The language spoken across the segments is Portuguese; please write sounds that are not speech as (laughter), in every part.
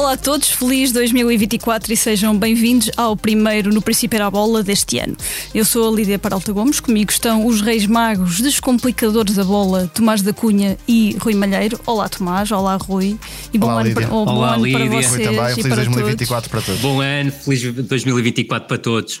Olá a todos, feliz 2024 e sejam bem-vindos ao primeiro No Princípio era a Bola deste ano. Eu sou a Lídia Paralta Gomes, comigo estão os Reis Magos, descomplicadores da bola, Tomás da Cunha e Rui Malheiro. Olá Tomás, olá Rui e bom olá, ano, para, oh, bom olá, ano Lídia. para vocês. Rui também, feliz 2024 todos. para todos. Bom ano, feliz 2024 para todos.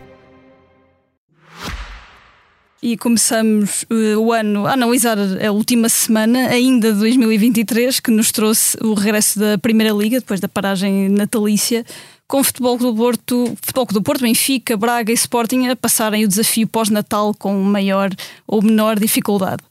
E começamos uh, o ano a analisar a última semana, ainda de 2023, que nos trouxe o regresso da Primeira Liga, depois da paragem natalícia, com Futebol do Porto, Futebol do Porto, Benfica, Braga e Sporting a passarem o desafio pós-Natal com maior ou menor dificuldade.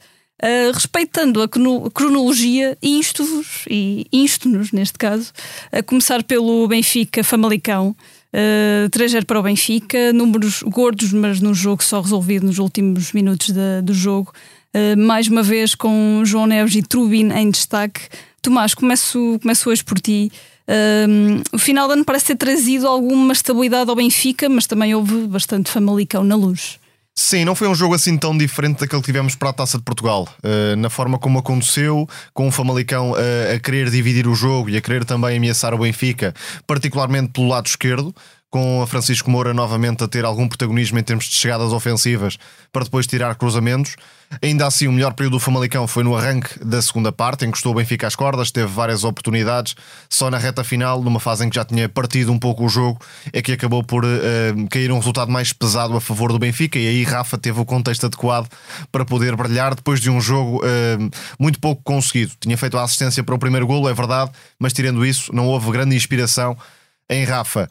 Uh, respeitando a cronologia, insto-vos, e insto-nos neste caso, a começar pelo Benfica Famalicão, Uh, 3-0 para o Benfica, números gordos, mas no jogo só resolvido nos últimos minutos de, do jogo. Uh, mais uma vez com João Neves e Trubin em destaque. Tomás, começo, começo hoje por ti. Uh, o final do ano parece ter trazido alguma estabilidade ao Benfica, mas também houve bastante famalicão na luz. Sim, não foi um jogo assim tão diferente daquele que tivemos para a Taça de Portugal. Uh, na forma como aconteceu, com o Famalicão uh, a querer dividir o jogo e a querer também ameaçar o Benfica, particularmente pelo lado esquerdo com a Francisco Moura novamente a ter algum protagonismo em termos de chegadas ofensivas para depois tirar cruzamentos. Ainda assim, o melhor período do Famalicão foi no arranque da segunda parte, encostou o Benfica às cordas, teve várias oportunidades. Só na reta final, numa fase em que já tinha partido um pouco o jogo, é que acabou por uh, cair um resultado mais pesado a favor do Benfica. E aí Rafa teve o contexto adequado para poder brilhar depois de um jogo uh, muito pouco conseguido. Tinha feito a assistência para o primeiro golo, é verdade, mas tirando isso, não houve grande inspiração em Rafa.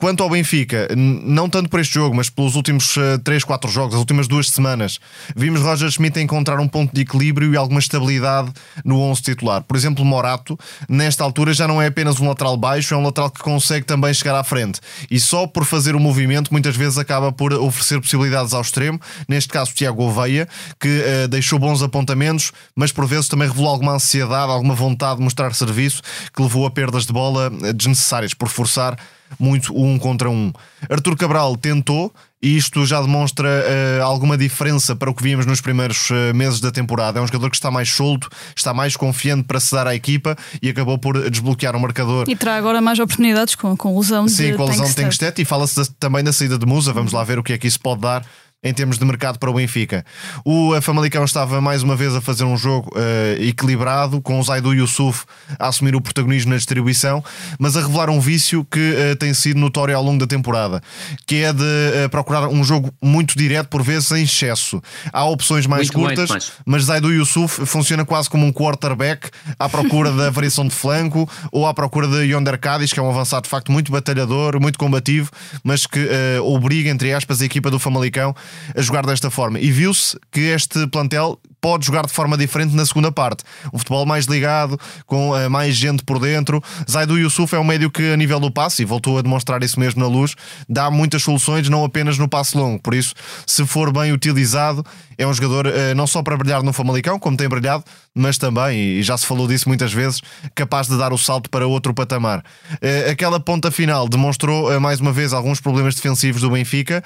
Quanto ao Benfica, não tanto por este jogo, mas pelos últimos 3, eh, 4 jogos, as últimas duas semanas, vimos Roger Schmidt encontrar um ponto de equilíbrio e alguma estabilidade no 11 titular. Por exemplo, Morato, nesta altura, já não é apenas um lateral baixo, é um lateral que consegue também chegar à frente. E só por fazer o movimento, muitas vezes acaba por oferecer possibilidades ao extremo. Neste caso, Tiago Oveia, que uh, deixou bons apontamentos, mas por vezes também revelou alguma ansiedade, alguma vontade de mostrar serviço, que levou a perdas de bola eh, desnecessárias por forçar muito um contra um. Artur Cabral tentou, e isto já demonstra uh, alguma diferença para o que vimos nos primeiros uh, meses da temporada. É um jogador que está mais solto, está mais confiante para se dar à equipa e acabou por desbloquear o marcador. E terá agora mais oportunidades com, com a lesão Sim, de com a lesão de Tengstet e fala-se também da saída de Musa. Vamos lá ver o que é que isso pode dar em termos de mercado para o Benfica. O Famalicão estava mais uma vez a fazer um jogo uh, equilibrado, com o Zaidu Yusuf a assumir o protagonismo na distribuição, mas a revelar um vício que uh, tem sido notório ao longo da temporada, que é de uh, procurar um jogo muito direto, por vezes em excesso. Há opções mais muito curtas, mais. mas Zaidu Yusuf funciona quase como um quarterback à procura da variação de flanco ou à procura de Yonder Cádiz, que é um avançado de facto muito batalhador, muito combativo, mas que obriga, entre aspas, a equipa do Famalicão a jogar desta forma. E viu-se que este plantel pode jogar de forma diferente na segunda parte. Um futebol mais ligado, com uh, mais gente por dentro. Zaidu Yusuf é um médio que, a nível do passe, e voltou a demonstrar isso mesmo na luz, dá muitas soluções, não apenas no passe longo. Por isso, se for bem utilizado, é um jogador uh, não só para brilhar no Famalicão, como tem brilhado, mas também, e já se falou disso muitas vezes, capaz de dar o salto para outro patamar. Uh, aquela ponta final demonstrou mais uma vez alguns problemas defensivos do Benfica.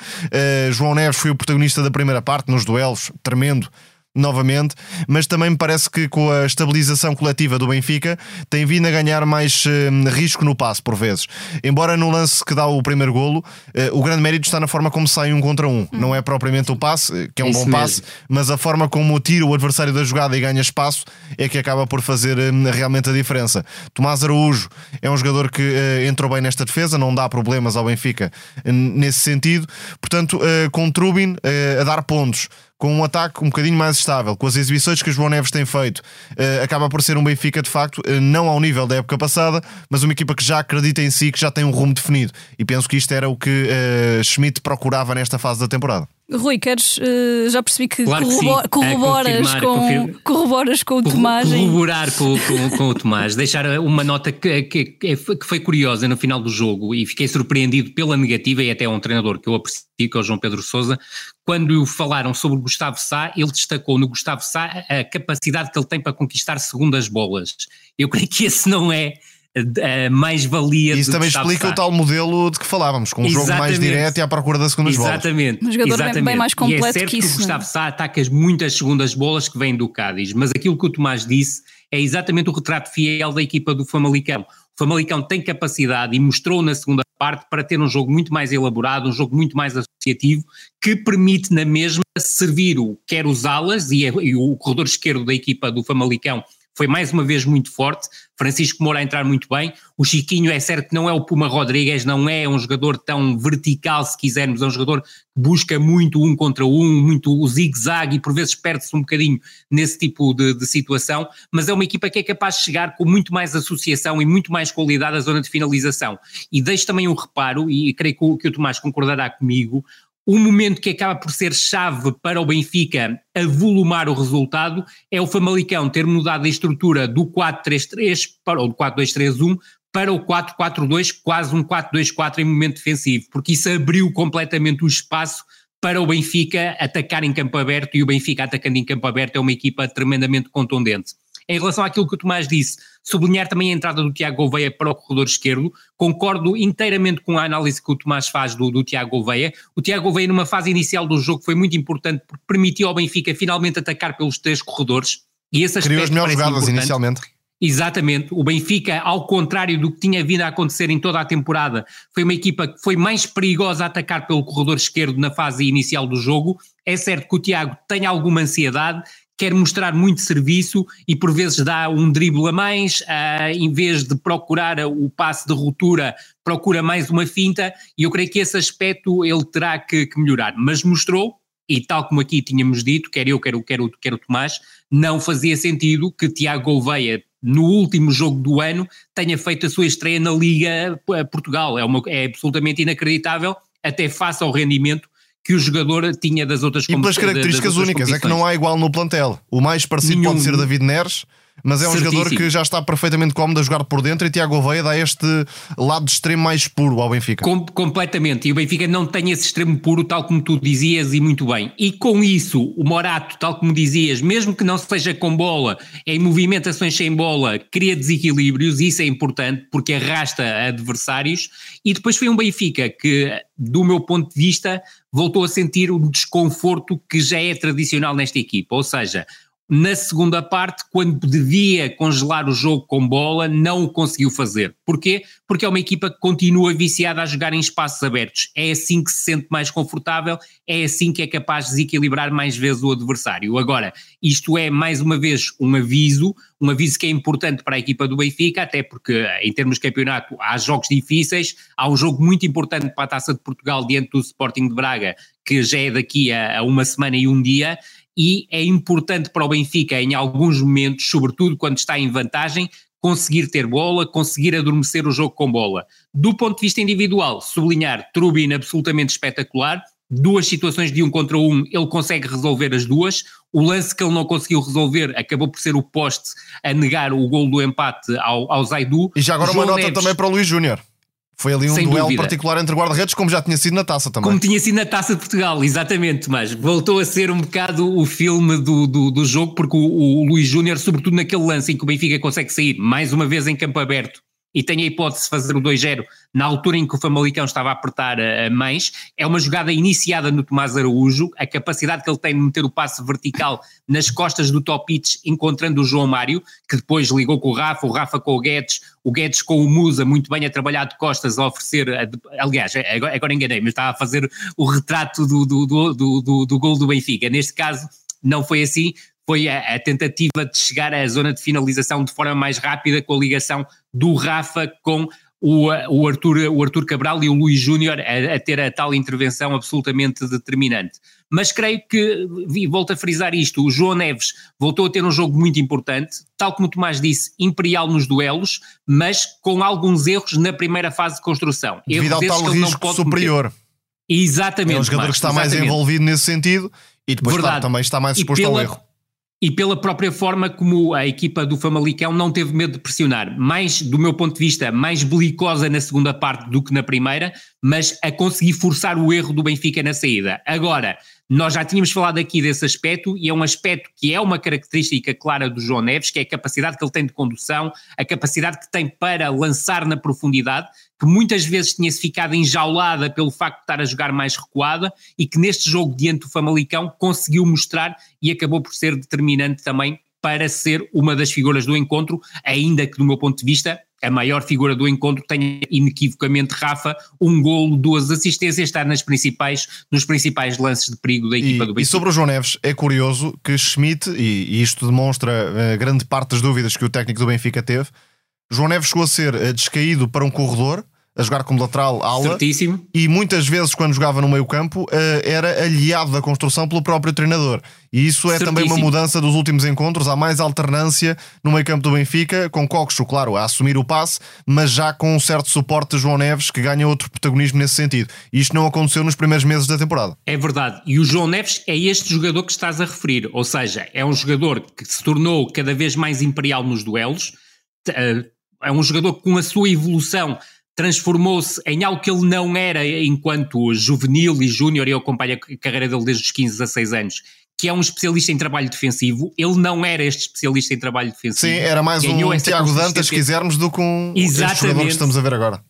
João Neves foi o protagonista da primeira parte, nos duelos, tremendo novamente, mas também me parece que com a estabilização coletiva do Benfica tem vindo a ganhar mais uh, risco no passe por vezes. Embora no lance que dá o primeiro golo, uh, o grande mérito está na forma como sai um contra um. Hum. Não é propriamente o passe, eh, que é um Isso bom mesmo. passe, mas a forma como tira o adversário da jogada e ganha espaço é que acaba por fazer uh, realmente a diferença. Tomás Araújo é um jogador que entrou bem nesta defesa, não dá problemas ao Benfica nesse sentido. Portanto, com Trubin a dar pontos com um ataque um bocadinho mais estável, com as exibições que o João Neves tem feito, uh, acaba por ser um Benfica de facto, uh, não ao nível da época passada, mas uma equipa que já acredita em si, que já tem um rumo definido. E penso que isto era o que uh, Schmidt procurava nesta fase da temporada. Rui, queres, uh, já percebi que, claro corrobor, que corroboras, com, corroboras com o Tomás. Corroborar com, com, com, o Tomás, deixar uma nota que, que, que, foi curiosa no final do jogo e fiquei surpreendido pela negativa e até um treinador que eu aprecio, que é o João Pedro Sousa, quando falaram sobre o Gustavo Sá, ele destacou no Gustavo Sá a capacidade que ele tem para conquistar segundas bolas. Eu creio que esse não é a mais-valia Isso também explica o tal modelo de que falávamos, com um Exatamente. jogo mais direto e à procura das segundas Exatamente. bolas. Um jogador Exatamente. bem mais completo e é certo que isso. Que o Gustavo Sá ataca muitas segundas bolas que vêm do Cádiz, mas aquilo que o Tomás disse é exatamente o retrato fiel da equipa do Famalicão. O Famalicão tem capacidade e mostrou na segunda parte para ter um jogo muito mais elaborado, um jogo muito mais associativo, que permite na mesma servir o, quer os alas e, e o corredor esquerdo da equipa do Famalicão foi mais uma vez muito forte. Francisco Moura a entrar muito bem. O Chiquinho é certo que não é o Puma Rodrigues, não é um jogador tão vertical, se quisermos, é um jogador que busca muito um contra um, muito o zigue-zague e por vezes perde-se um bocadinho nesse tipo de, de, situação, mas é uma equipa que é capaz de chegar com muito mais associação e muito mais qualidade à zona de finalização. E deixo também um reparo, e creio que o, que o Tomás concordará comigo, o momento que acaba por ser chave para o Benfica avolumar o resultado é o Famalicão ter mudado a estrutura do 4-3-3 para o 4-2-3-1 para o 4-4-2, quase um 4-2-4 em momento defensivo, porque isso abriu completamente o espaço para o Benfica atacar em campo aberto e o Benfica atacando em campo aberto é uma equipa tremendamente contundente. Em relação àquilo que o Tomás disse, sublinhar também a entrada do Tiago Gouveia para o corredor esquerdo, concordo inteiramente com a análise que o Tomás faz do, do Tiago Gouveia. O Tiago Gouveia, numa fase inicial do jogo, foi muito importante porque permitiu ao Benfica finalmente atacar pelos três corredores. E esse Criou as melhores jogadas importante. inicialmente. Exatamente, o Benfica, ao contrário do que tinha vindo a acontecer em toda a temporada, foi uma equipa que foi mais perigosa a atacar pelo corredor esquerdo na fase inicial do jogo. É certo que o Tiago tem alguma ansiedade quer mostrar muito serviço e por vezes dá um drible a mais, uh, em vez de procurar o passe de ruptura, procura mais uma finta, e eu creio que esse aspecto ele terá que, que melhorar. Mas mostrou, e tal como aqui tínhamos dito, quer eu, quer o, quer o, quer o Tomás, não fazia sentido que Tiago Gouveia, no último jogo do ano, tenha feito a sua estreia na Liga Portugal. É, uma, é absolutamente inacreditável, até face ao rendimento que o jogador tinha das outras E pelas características únicas, é que não há igual no plantel. O mais parecido Nenhum. pode ser David Neres, mas é um Certíssimo. jogador que já está perfeitamente cómodo a jogar por dentro e Tiago Veia dá este lado extremo mais puro ao Benfica. Com, completamente, e o Benfica não tem esse extremo puro, tal como tu dizias, e muito bem. E com isso, o Morato, tal como dizias, mesmo que não seja com bola, em movimentações sem bola, cria desequilíbrios, isso é importante porque arrasta adversários. E depois foi um Benfica que, do meu ponto de vista, voltou a sentir o desconforto que já é tradicional nesta equipa, ou seja, na segunda parte, quando devia congelar o jogo com bola, não o conseguiu fazer. Porquê? Porque é uma equipa que continua viciada a jogar em espaços abertos. É assim que se sente mais confortável, é assim que é capaz de desequilibrar mais vezes o adversário. Agora, isto é mais uma vez um aviso, um aviso que é importante para a equipa do Benfica, até porque em termos de campeonato há jogos difíceis, há um jogo muito importante para a Taça de Portugal diante do Sporting de Braga, que já é daqui a, a uma semana e um dia, e é importante para o Benfica, em alguns momentos, sobretudo quando está em vantagem, conseguir ter bola, conseguir adormecer o jogo com bola. Do ponto de vista individual, sublinhar Trubin absolutamente espetacular, duas situações de um contra um, ele consegue resolver as duas. O lance que ele não conseguiu resolver acabou por ser o poste a negar o gol do empate ao, ao Zaidu. E já agora João uma nota Neves, também para o Luís Júnior. Foi ali um Sem duelo dúvida. particular entre guarda-redes, como já tinha sido na taça também. Como tinha sido na Taça de Portugal, exatamente, mas voltou a ser um bocado o filme do, do, do jogo, porque o, o Luís Júnior, sobretudo naquele lance em que o Benfica consegue sair mais uma vez em campo aberto e tem a hipótese de fazer o 2-0 na altura em que o Famalicão estava a apertar a mais, é uma jogada iniciada no Tomás Araújo, a capacidade que ele tem de meter o passe vertical nas costas do Topic, encontrando o João Mário, que depois ligou com o Rafa, o Rafa com o Guedes, o Guedes com o Musa, muito bem a trabalhar de costas, a oferecer, aliás, agora, agora enganei, mas estava a fazer o retrato do, do, do, do, do, do gol do Benfica. Neste caso, não foi assim, foi a, a, tentativa de chegar à zona de finalização de forma mais rápida com a ligação do Rafa com o, o, Arthur, o Arthur Cabral e o Luís Júnior a, a, ter a tal intervenção absolutamente determinante. Mas creio que, e volto a frisar isto, o João Neves voltou a ter um jogo muito importante, tal como o Tomás disse, imperial nos duelos, mas com alguns erros na primeira fase de construção. Devido erros ao tal risco superior. Cometer. Exatamente. É um jogador Marcos, que está mais exatamente. envolvido nesse sentido e depois Verdade. claro, também está mais exposto pela- ao erro. E pela própria forma como a equipa do Famalicão não teve medo de pressionar. Mais, do meu ponto de vista, mais belicosa na segunda parte do que na primeira, mas a conseguir forçar o erro do Benfica na saída. Agora, nós já tínhamos falado aqui desse aspecto e é um aspecto que é uma característica clara do João Neves, que é a capacidade que ele tem de condução, a capacidade que tem para lançar na profundidade, que muitas vezes tinha-se ficado enjaulada pelo facto de estar a jogar mais recuada e que neste jogo diante do Famalicão conseguiu mostrar e acabou por ser determinante também para ser uma das figuras do encontro, ainda que do meu ponto de vista a maior figura do encontro tenha inequivocamente Rafa, um golo, duas assistências, está nas principais, nos principais lances de perigo da equipa E, do e Benfica. sobre o João Neves, é curioso que Schmidt, e, e isto demonstra eh, grande parte das dúvidas que o técnico do Benfica teve, João Neves chegou a ser eh, descaído para um corredor, a jogar como lateral ala, Certíssimo. e muitas vezes, quando jogava no meio campo, eh, era aliado da construção pelo próprio treinador. E isso é também uma Certíssimo. mudança dos últimos encontros. Há mais alternância no meio campo do Benfica, com Coxo, claro, a assumir o passe, mas já com um certo suporte de João Neves, que ganha outro protagonismo nesse sentido. E isto não aconteceu nos primeiros meses da temporada. É verdade. E o João Neves é este jogador que estás a referir. Ou seja, é um jogador que se tornou cada vez mais imperial nos duelos. Eh, É um jogador que, com a sua evolução, transformou-se em algo que ele não era enquanto juvenil e júnior. Eu acompanho a carreira dele desde os 15 a 6 anos. Que é um especialista em trabalho defensivo. Ele não era este especialista em trabalho defensivo. Sim, era mais Ganhou um Tiago Dantas, se quisermos, do que um jogador Exatamente. que estamos a ver agora.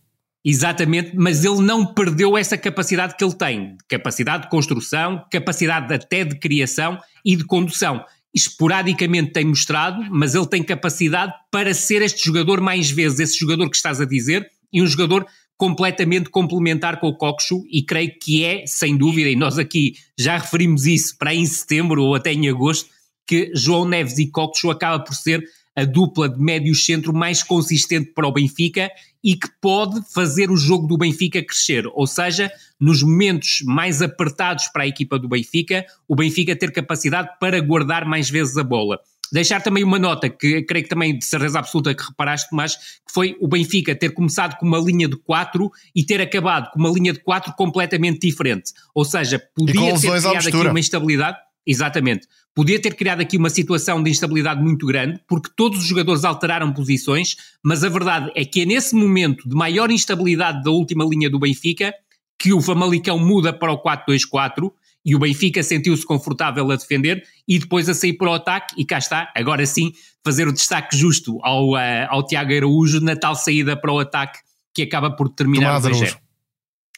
Exatamente, mas ele não perdeu essa capacidade que ele tem, capacidade de construção, capacidade até de criação e de condução. Esporadicamente tem mostrado, mas ele tem capacidade para ser este jogador mais vezes, esse jogador que estás a dizer, e um jogador completamente complementar com o Coxo, e creio que é, sem dúvida, e nós aqui já referimos isso para em setembro ou até em agosto, que João Neves e Coxo acaba por ser a dupla de médio centro mais consistente para o Benfica e que pode fazer o jogo do Benfica crescer. Ou seja, nos momentos mais apertados para a equipa do Benfica, o Benfica ter capacidade para guardar mais vezes a bola. Deixar também uma nota, que creio que também de certeza absoluta que reparaste, mas que foi o Benfica ter começado com uma linha de 4 e ter acabado com uma linha de 4 completamente diferente. Ou seja, podia ter criado aqui uma instabilidade. Exatamente. Podia ter criado aqui uma situação de instabilidade muito grande, porque todos os jogadores alteraram posições, mas a verdade é que é nesse momento de maior instabilidade da última linha do Benfica que o Famalicão muda para o 4-2-4 e o Benfica sentiu-se confortável a defender e depois a sair para o ataque e cá está, agora sim, fazer o destaque justo ao, eh, ao Tiago Araújo na tal saída para o ataque que acaba por determinar Tomás o 2-0. Araújo.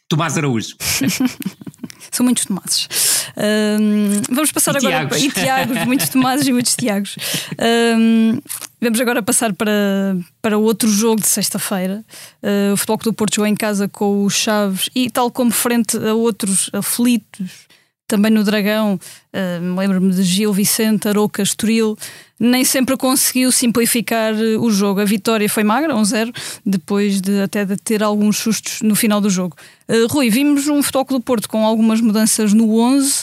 Tomás Araújo. (laughs) São muitos tomates. Ahm, vamos passar E agora Tiagos. e Tiagos, muitos tomates e muitos Tiagos. Ahm, vamos agora passar para, para outro jogo de sexta-feira. Ah, o Futebol Clube do Porto jogou em casa com os Chaves e, tal como frente a outros aflitos, também no Dragão, ah, lembro-me de Gil, Vicente, Aroca, Estoril, nem sempre conseguiu simplificar eh, o jogo. A vitória foi magra, 1-0, depois de até de ter alguns sustos no final do jogo. Uh, Rui, vimos um Futebol do Porto com algumas mudanças no 11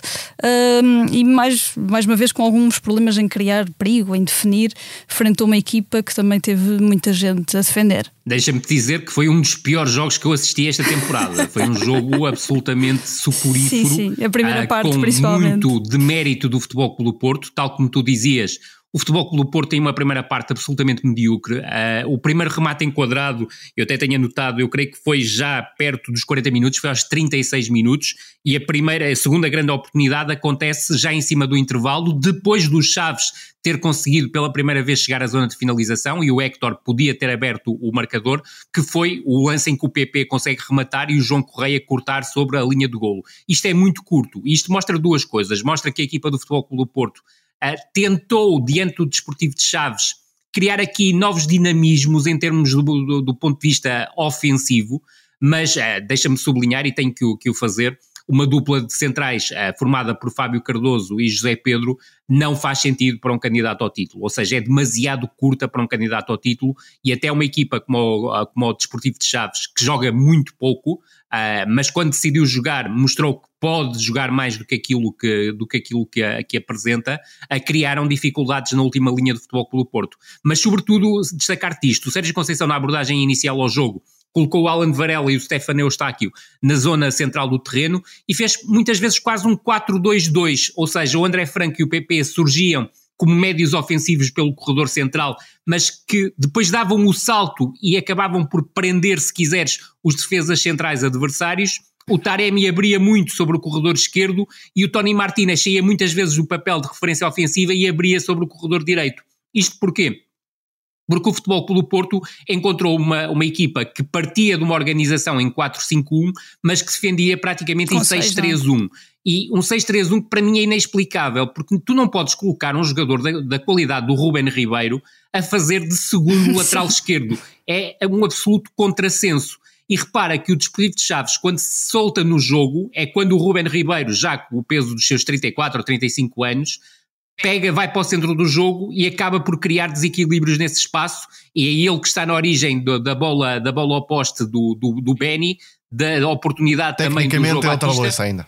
um, e mais, mais uma vez com alguns problemas em criar perigo, em definir, frente a uma equipa que também teve muita gente a defender. Deixa-me te dizer que foi um dos piores jogos que eu assisti esta temporada. (laughs) Foi um jogo absolutamente soporífero. Sim, sim, a primeira ah, parte, com principalmente. muito de mérito do Futebol do Porto, tal como tu dizias. O Futebol Clube do Porto tem uma primeira parte absolutamente medíocre. Ah, o primeiro remate enquadrado, eu até tenho anotado, eu creio que foi já perto dos 40 minutos, foi aos 36 minutos, e a primeira, a segunda grande oportunidade acontece já em cima do intervalo, depois dos Chaves ter conseguido pela primeira vez chegar à zona de finalização e o Héctor podia ter aberto o marcador, que foi o lance em que o PP consegue rematar e o João Correia cortar sobre a linha do golo. Isto é muito curto. Isto mostra duas coisas. Mostra que a equipa do Futebol Clube do Porto uh, tentou, diante do Desportivo de Chaves, criar aqui novos dinamismos em termos do, do, do ponto de vista ofensivo, mas uh, deixa-me sublinhar e tenho que o, que o fazer, uma dupla de centrais uh, formada por Fábio Cardoso e José Pedro não faz sentido para um candidato ao título, ou seja, é demasiado curta para um candidato ao título e até uma equipa como o, como o Desportivo de Chaves, que joga muito pouco, uh, mas quando decidiu jogar mostrou que pode jogar mais do que aquilo que, do que, aquilo que, a, que apresenta, a criaram dificuldades na última linha do Futebol do Porto. Mas sobretudo destacar-te isto, o Sérgio Conceição na abordagem inicial ao jogo colocou o Alan Varela e o Stefano Eustáquio na zona central do terreno e fez muitas vezes quase um 4-2-2, ou seja, o André Franco e o PP surgiam como médios ofensivos pelo corredor central, mas que depois davam o salto e acabavam por prender, se quiseres, os defesas centrais adversários. O Taremi abria muito sobre o corredor esquerdo e o Tony Martinez saía muitas vezes o papel de referência ofensiva e abria sobre o corredor direito. Isto porquê? Porque o Futebol Clube Porto encontrou uma, uma equipa que partia de uma organização em 4-5-1, mas que se defendia praticamente Com em 6-3-1. E um 6-3-1 que para mim é inexplicável, porque tu não podes colocar um jogador da, da qualidade do Ruben Ribeiro a fazer de segundo (laughs) lateral esquerdo. É um absoluto contrassenso. E repara que o Desportivo de Chaves, quando se solta no jogo, é quando o Ruben Ribeiro, já com o peso dos seus 34 ou 35 anos, pega, vai para o centro do jogo e acaba por criar desequilíbrios nesse espaço, e é ele que está na origem do, da bola da bola oposta do, do, do Benny, da oportunidade também do João é outra ainda.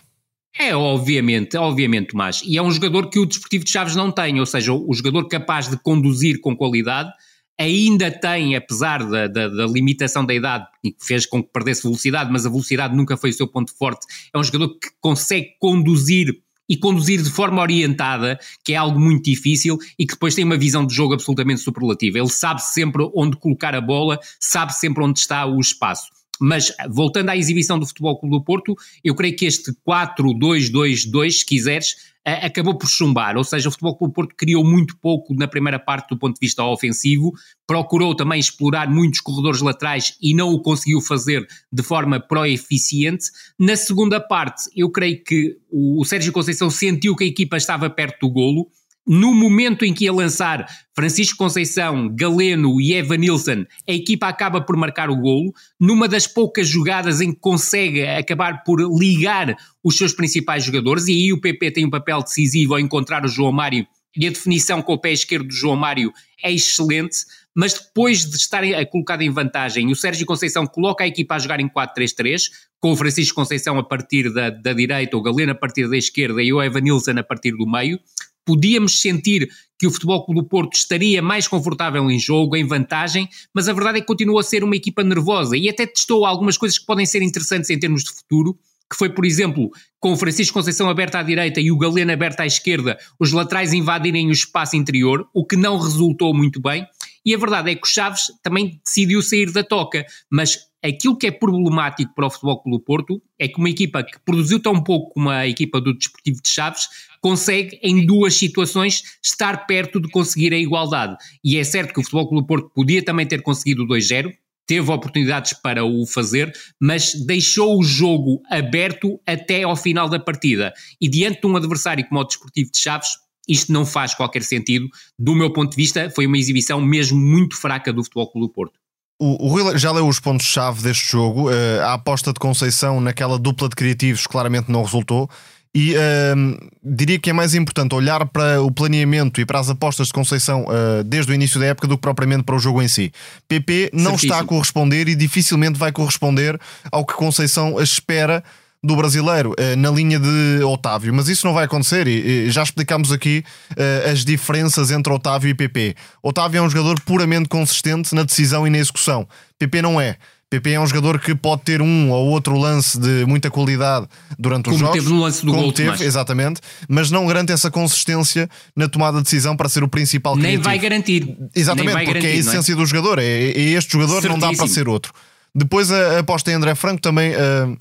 É, obviamente, obviamente, mas e é um jogador que o Desportivo de Chaves não tem, ou seja, o jogador capaz de conduzir com qualidade, ainda tem, apesar da, da, da, limitação da idade, que fez com que perdesse velocidade, mas a velocidade nunca foi o seu ponto forte, é um jogador que consegue conduzir e conduzir de forma orientada, que é algo muito difícil e que depois tem uma visão de jogo absolutamente superlativa. Ele sabe sempre onde colocar a bola, sabe sempre onde está o espaço. Mas voltando à exibição do Futebol Clube do Porto, eu creio que este 4-2-2-2, se quiseres, acabou por chumbar, ou seja, o Futebol Clube Porto criou muito pouco na primeira parte do ponto de vista ofensivo, procurou também explorar muitos corredores laterais e não o conseguiu fazer de forma pró-eficiente. Na segunda parte, eu creio que o Sérgio Conceição sentiu que a equipa estava perto do golo, no momento em que ia lançar Francisco Conceição, Galeno e Evan Nilsson, a equipa acaba por marcar o golo, numa das poucas jogadas em que consegue acabar por ligar os seus principais jogadores, e aí o PP tem um papel decisivo ao encontrar o João Mário, e a definição com o pé esquerdo do João Mário é excelente, mas depois de estar colocado em vantagem, o Sérgio Conceição coloca a equipa a jogar em 4-3-3, com o Francisco Conceição a partir da, da direita, o Galeno a partir da esquerda e o Evan Nilsson a partir do meio, podíamos sentir que o Futebol Clube do Porto estaria mais confortável em jogo, em vantagem, mas a verdade é que continua a ser uma equipa nervosa e até testou algumas coisas que podem ser interessantes em termos de futuro, que foi, por exemplo, com o Francisco Conceição aberto à direita e o Galeno aberto à esquerda, os laterais invadirem o espaço interior, o que não resultou muito bem. E a verdade é que o Chaves também decidiu sair da toca, mas aquilo que é problemático para o Futebol Clube do Porto é que uma equipa que produziu tão pouco como a equipa do Desportivo de Chaves consegue em duas situações estar perto de conseguir a igualdade. E é certo que o Futebol Clube do Porto podia também ter conseguido o 2-0, teve oportunidades para o fazer, mas deixou o jogo aberto até ao final da partida. E diante de um adversário como o Desportivo de Chaves, isto não faz qualquer sentido. Do meu ponto de vista, foi uma exibição mesmo muito fraca do Futebol Clube do Porto. O, o Rui já leu os pontos-chave deste jogo. Uh, a aposta de Conceição naquela dupla de criativos claramente não resultou. E uh, diria que é mais importante olhar para o planeamento e para as apostas de Conceição uh, desde o início da época do que propriamente para o jogo em si. PP não Certíssimo. está a corresponder e dificilmente vai corresponder ao que Conceição espera do brasileiro uh, na linha de Otávio, mas isso não vai acontecer e, já explicámos aqui uh, as diferenças entre Otávio e PP. Otávio é um jogador puramente consistente na decisão e na execução, PP não é. PP é um jogador que pode ter um ou outro lance de muita qualidade durante os como jogos. Teve no lance do como gol, teve, exatamente, mas não garante essa consistência na tomada de decisão para ser o principal Nem criativo. vai garantir. Exatamente, vai porque garantir, é a essência é? do jogador. É, é, este jogador Certíssimo. não dá para ser outro. Depois a, a aposta em André Franco também. Uh,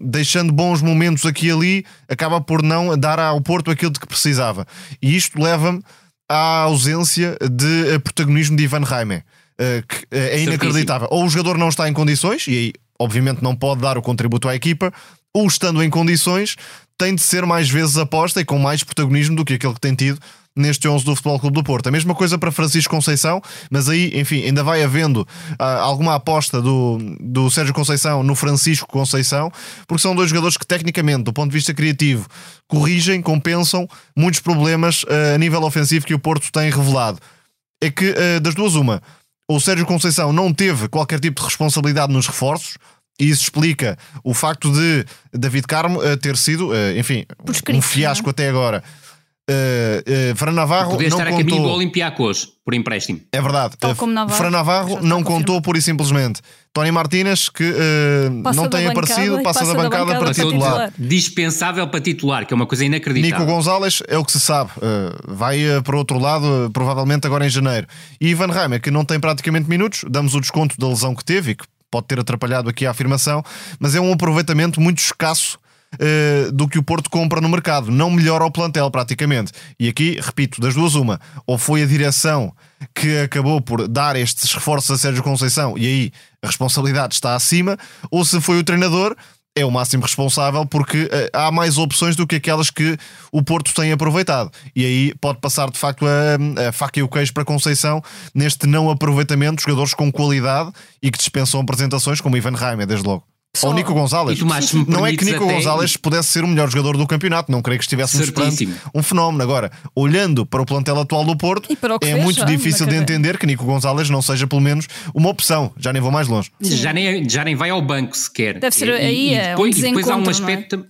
deixando bons momentos aqui e ali, acaba por não dar ao Porto aquilo de que precisava. E isto leva-me à ausência de eh, protagonismo de Ivan Raime, eh, que eh, é inacreditável. Ou o jogador não está em condições, e aí, obviamente, não pode dar o contributo à equipa, ou estando em condições, tem de ser mais vezes aposta e com mais protagonismo do que aquele que tem tido neste 11 do Futebol Clube do Porto. A mesma coisa para Francisco Conceição, mas aí, enfim, ainda vai havendo uh, alguma aposta do, do Sérgio Conceição no Francisco Conceição, porque são dois jogadores que, tecnicamente, do ponto de vista criativo, corrigem, compensam muitos problemas uh, a nível ofensivo que o Porto tem revelado. É que, uh, das duas, uma, o Sérgio Conceição não teve qualquer tipo de responsabilidade nos reforços. E isso explica o facto de David Carmo ter sido, enfim, um fiasco até agora Uh, uh, Fran Navarro Podia não estar contou. a caminho do Olympiacos, por empréstimo. É verdade. Tal como Navarro, Fran Navarro não contou pura e simplesmente. Tony Martínez, que uh, não tem bancada aparecido, passa, passa da da bancada, bancada para titular. titular. Dispensável para titular, que é uma coisa inacreditável. Nico Gonzalez é o que se sabe. Uh, vai uh, para outro lado, uh, provavelmente agora em janeiro. E Ivan Reimer, que não tem praticamente minutos, damos o desconto da lesão que teve e que pode ter atrapalhado aqui a afirmação, mas é um aproveitamento muito escasso. Uh, do que o Porto compra no mercado, não melhora o plantel praticamente. E aqui, repito, das duas, uma, ou foi a direção que acabou por dar estes reforços a Sérgio Conceição e aí a responsabilidade está acima, ou se foi o treinador é o máximo responsável porque eh, há mais opções do que aquelas que o Porto tem aproveitado. E aí pode passar de facto a, a faca e o queijo para Conceição neste não aproveitamento de jogadores com qualidade e que dispensam apresentações, como Ivan Reimer, desde logo. Só- Ou Nico Gonzalez. E não é que Nico até- Gonzalez pudesse ser o melhor jogador do campeonato, não creio que estivéssemos Certíssimo. perante um fenómeno. Agora, olhando para o plantel atual do Porto, E é fez muito difícil de entender que Nico Gonzalez não seja pelo menos uma opção. Já nem vou mais longe. Já nem, já nem vai ao banco sequer. Deve ser aí, é um depois, e depois há um é? aspecto.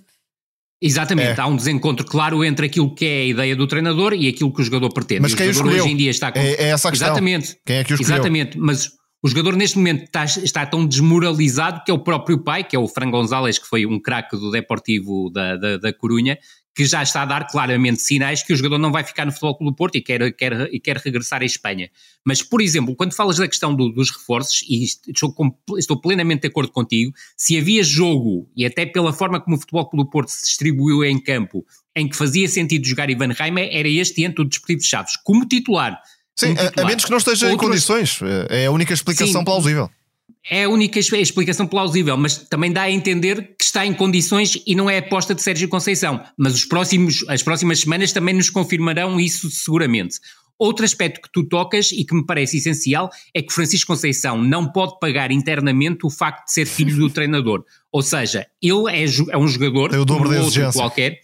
Exatamente, É. há um desencontro claro entre aquilo que é a ideia do treinador e aquilo que o jogador pretende. Mas E o quem o jogador escolheu? hoje em dia está com... É- é essa a questão. Exatamente. Quem é que o escolheu? Exatamente, mas o jogador neste momento está, está tão desmoralizado que é o próprio pai, que é o Fran Gonzalez, que foi um craque do Deportivo da, da, da Corunha, que já está a dar claramente sinais que o jogador não vai ficar no Futebol Clube do Porto e quer, quer, e quer regressar à Espanha. Mas, por exemplo, quando falas da questão do- dos reforços, e estou, estou plenamente de acordo contigo, se havia jogo, e até pela forma como o Futebol Clube do Porto se distribuiu em campo, em que fazia sentido jogar Ivan Reimer, era este diante do Desportivo de Chaves, como titular. Sim, a- menos que não esteja em Outros- condições. É a única explicação Sim. plausível. É a única es- explicação plausível, mas também dá a entender que está em condições e não é aposta de Sérgio Conceição. Mas os próximos, as próximas semanas também nos confirmarão isso seguramente. Outro aspecto que tu tocas e que me parece essencial é que Francisco Conceição não pode pagar internamente o facto de ser filho do (laughs) treinador. Ou seja, ele é, é um jogador Tem o dobro como da outro exigência. qualquer.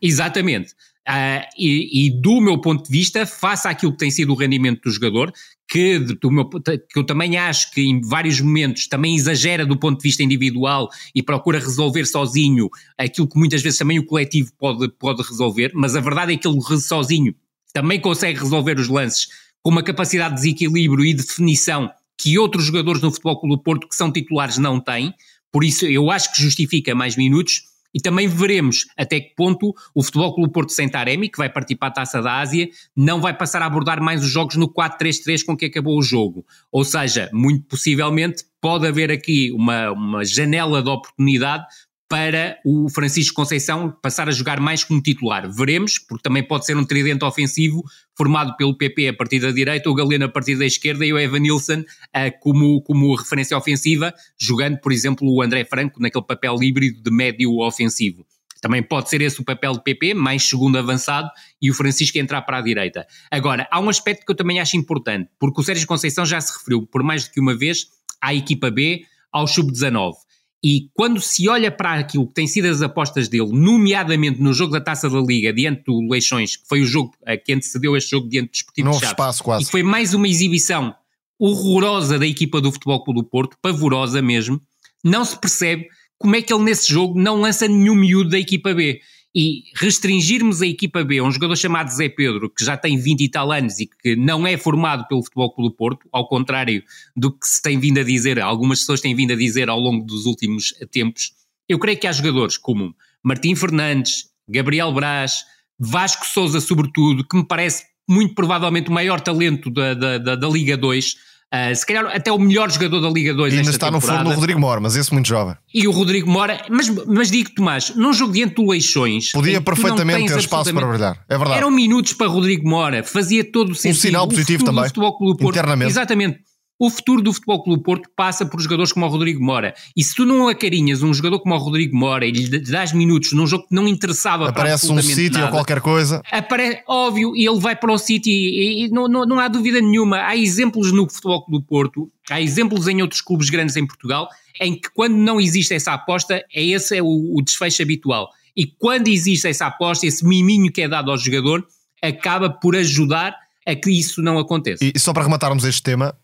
Exatamente. Ah, e, e do meu ponto de vista, face àquilo que tem sido o rendimento do jogador, que, do meu- que eu também acho que em vários momentos também exagera do ponto de vista individual e procura resolver sozinho aquilo que muitas vezes também o coletivo pode, pode resolver, mas a verdade é que ele sozinho também consegue resolver os lances com uma capacidade de desequilíbrio e definição que outros jogadores no Futebol Clube do Porto que são titulares não têm, por isso eu acho que justifica mais minutos e também veremos até que ponto o Futebol Clube Porto sem Taremi, que vai partir para a Taça da Ásia, não vai passar a abordar mais os jogos no 4-3-3 com que acabou o jogo. Ou seja, muito possivelmente pode haver aqui uma, uma janela de oportunidade para o Francisco Conceição passar a jogar mais como titular. Veremos, porque também pode ser um tridente ofensivo formado pelo PP a partir da direita, o Galeno a partir da esquerda e o Evan Nilsson ah, como, como referência ofensiva, jogando, por exemplo, o André Franco naquele papel híbrido de médio ofensivo. Também pode ser esse o papel de PP, mais segundo avançado, e o Francisco entrar para a direita. Agora, há um aspecto que eu também acho importante, porque o Sérgio Conceição já se referiu por mais do que uma vez à equipa B, ao sub-19. E quando se olha para aquilo que têm sido as apostas dele, nomeadamente no jogo da Taça da Liga, diante do Leixões, que foi o jogo eh, que antecedeu este jogo diante do Desportivo de espaço e quase. foi mais uma exibição horrorosa da equipa do Futebol Clube do Porto, pavorosa mesmo, não se percebe como é que ele nesse jogo não lança nenhum miúdo da equipa B. E restringirmos a equipa B a um jogador chamado Zé Pedro, que já tem 20 e tal anos e que não é formado pelo Futebol Clube Porto, ao contrário do que se tem vindo a dizer, algumas pessoas têm vindo a dizer ao longo dos últimos tempos, eu creio que há jogadores como Martim Fernandes, Gabriel Braz, Vasco Souza, sobretudo, que me parece muito provavelmente o maior talento da, da, da, da Liga 2, Uh, se calhar até o melhor jogador da Liga 2 E ainda está no temporada. forno o Rodrigo Mora, mas esse muito jovem. E o Rodrigo Mora, mas, mas digo Tomás, num jogo diante do Leixões. Podia perfeitamente ter espaço para brilhar. É verdade. Eram minutos para Rodrigo Mora, fazia todo o sentido. sinal O positivo também, Clube Porto, internamente. Exatamente. O futuro do Futebol Clube do Porto passa por jogadores como o Rodrigo Mora. E se tu não acarinhas um jogador como o Rodrigo Mora e lhe dás minutos num jogo que não interessava para Aparece um absolutamente sítio ou qualquer coisa. Apare... Óbvio, e ele vai para o City e, e não, não, não há dúvida nenhuma. Há exemplos no Futebol Clube do Porto, há exemplos em outros clubes grandes em Portugal, em que quando não existe essa aposta, é esse é o, o desfecho habitual. E quando existe essa aposta, esse miminho que é dado ao jogador, acaba por ajudar a que isso não aconteça. E só para rematarmos este tema,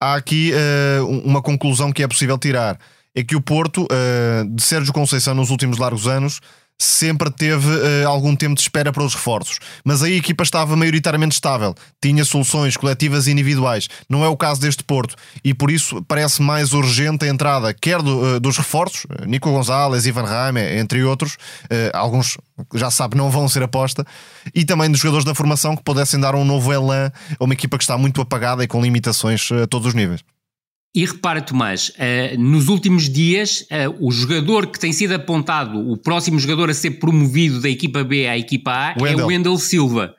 há aqui eh, uma conclusão que é possível tirar. É que o Porto, eh, de Sérgio Conceição, nos últimos largos anos, sempre teve uh, algum tempo de espera para os reforços. Mas aí a equipa estava maioritariamente estável, tinha soluções coletivas e individuais. Não é o caso deste Porto. E por isso parece mais urgente a entrada, quer do, uh, dos reforços, Nico Gonzalez, Ivan Raime, entre outros, alguns já sabe não vão ser aposta, e também dos jogadores da formação que pudessem dar um novo elan a uma equipa que está muito apagada e com limitações a todos os níveis. E repara, Tomás, uh, nos últimos dias, uh, o jogador que tem sido apontado, o próximo jogador a ser promovido da equipa B à equipa A, Wendell. é o Wendell Silva.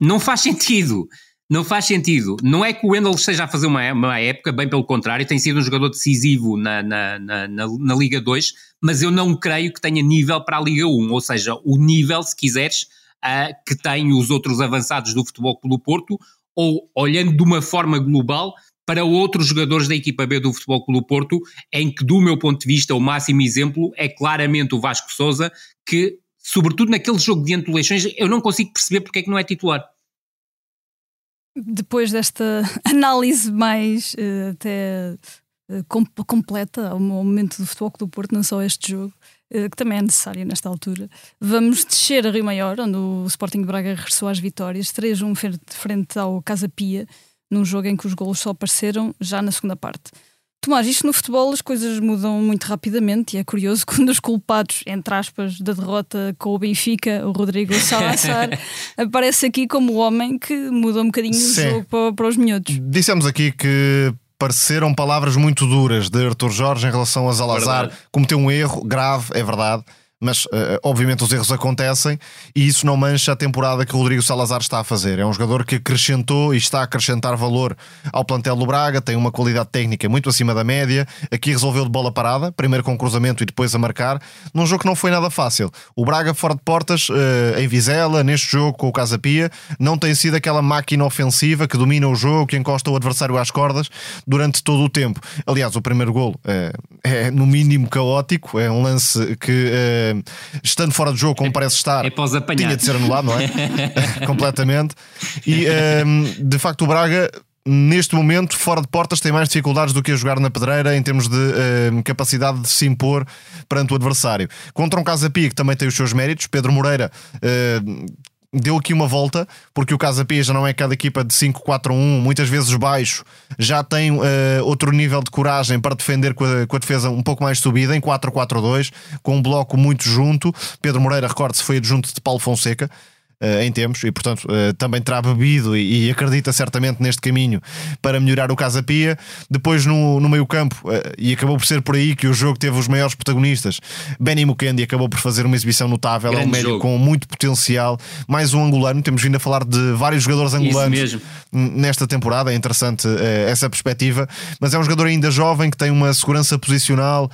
Não faz sentido. Não faz sentido. Não é que o Wendell esteja a fazer uma, uma época, bem pelo contrário, tem sido um jogador decisivo na, na, na, na, Liga 2, mas eu não creio que tenha nível para a Liga 1. Ou seja, o nível, se quiseres, uh, que tem os outros avançados do Futebol Clube do Porto, ou olhando de uma forma global, para outros jogadores da equipa B do Futebol Clube do Porto, em que, do meu ponto de vista, o máximo exemplo é claramente o Vasco Souza, que, sobretudo naquele jogo de eleições, eu não consigo perceber porque é que não é titular. Depois desta (laughs) análise mais uh, até uh, completa ao momento do Futebol Clube do Porto, não só este jogo, uh, que também é necessário nesta altura, vamos descer a Rio Maior, onde o Sporting de Braga regressou às vitórias, 3-1 frente ao Casa Pia, num jogo em que os golos só apareceram já na segunda parte. Tomás, isto no futebol as coisas mudam muito rapidamente e é curioso (laughs) quando os culpados, entre aspas, da derrota com o Benfica, o Rodrigo (laughs) Salazar, aparece aqui como o homem que muda um bocadinho Sim. o jogo para, para os miúdos. Dissemos aqui que pareceram palavras muito duras de Arthur Jorge em relação a Salazar. Cometeu um erro grave, é verdade mas uh, obviamente os erros acontecem e isso não mancha a temporada que o Rodrigo Salazar está a fazer. É um jogador que acrescentou e está a acrescentar valor ao plantel do Braga, tem uma qualidade técnica muito acima da média. Aqui resolveu de bola parada, primeiro com cruzamento e depois a marcar, num jogo que não foi nada fácil. O Braga fora de portas, uh, em Vizela, neste jogo com o Casa Pia, não tem sido aquela máquina ofensiva que domina o jogo, que encosta o adversário às cordas durante todo o tempo. Aliás, o primeiro golo é, no mínimo caótico, é um lance que estando fora de jogo, como parece estar, é tinha de ser anulado, não é? (laughs) Completamente. E um, de facto, o Braga neste momento, fora de portas, tem mais dificuldades do que a jogar na pedreira em termos de uh, capacidade de se impor perante o adversário. Contra um Casa Pia, que também tem os seus méritos, Pedro Moreira. Deu aqui uma volta, porque o Casa Pia já não é aquela equipa de 5-4-1, muitas vezes baixo, já tem uh, outro nível de coragem para defender com a, com a defesa um pouco mais subida, em 4-4-2, com um bloco muito junto. Pedro Moreira, recorde-se, foi adjunto de Paulo Fonseca. Uh, em tempos e, portanto, uh, também terá bebido e, e, acredita certamente neste caminho para melhorar o Casa Pia. Depois, no, no meio-campo, uh, e acabou por ser por aí que o jogo teve os maiores protagonistas. Benny Mukendi acabou por fazer uma exibição notável, é um médio jogo. com muito potencial. Mais um angolano, temos vindo a falar de vários jogadores angolanos nesta temporada. É interessante essa perspectiva, mas é um jogador ainda jovem que tem uma segurança posicional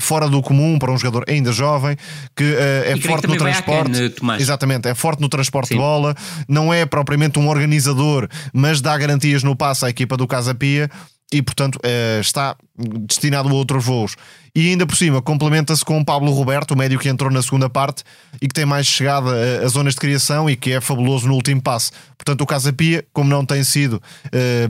fora do comum para um jogador ainda jovem que é forte no transporte. Exatamente, é forte no transporte Sim. de bola, não é propriamente um organizador, mas dá garantias no passo à equipa do Casa Pia e, portanto, é, está destinado a outros voos. E ainda por cima, complementa-se com o Pablo Roberto, o médio que entrou na segunda parte e que tem mais chegada a, zonas de criação e que é fabuloso no último passe. Portanto, o Casa Pia, como não tem sido, é,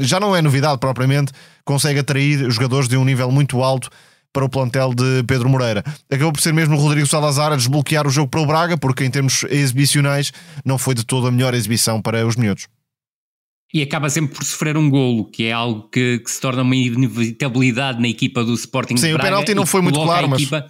já não é novidade propriamente, consegue atrair jogadores de um nível muito alto para o plantel de Pedro Moreira. Acabou por ser mesmo o Rodrigo Salazar a desbloquear o jogo para o Braga, porque em termos exibicionais não foi de toda a melhor exibição para os miúdos. E acaba sempre por sofrer um golo, que é algo que, que se torna uma inevitabilidade na equipa do Sporting Sim, de Braga. Sim, o penalti não foi muito claro, mas... Equipa...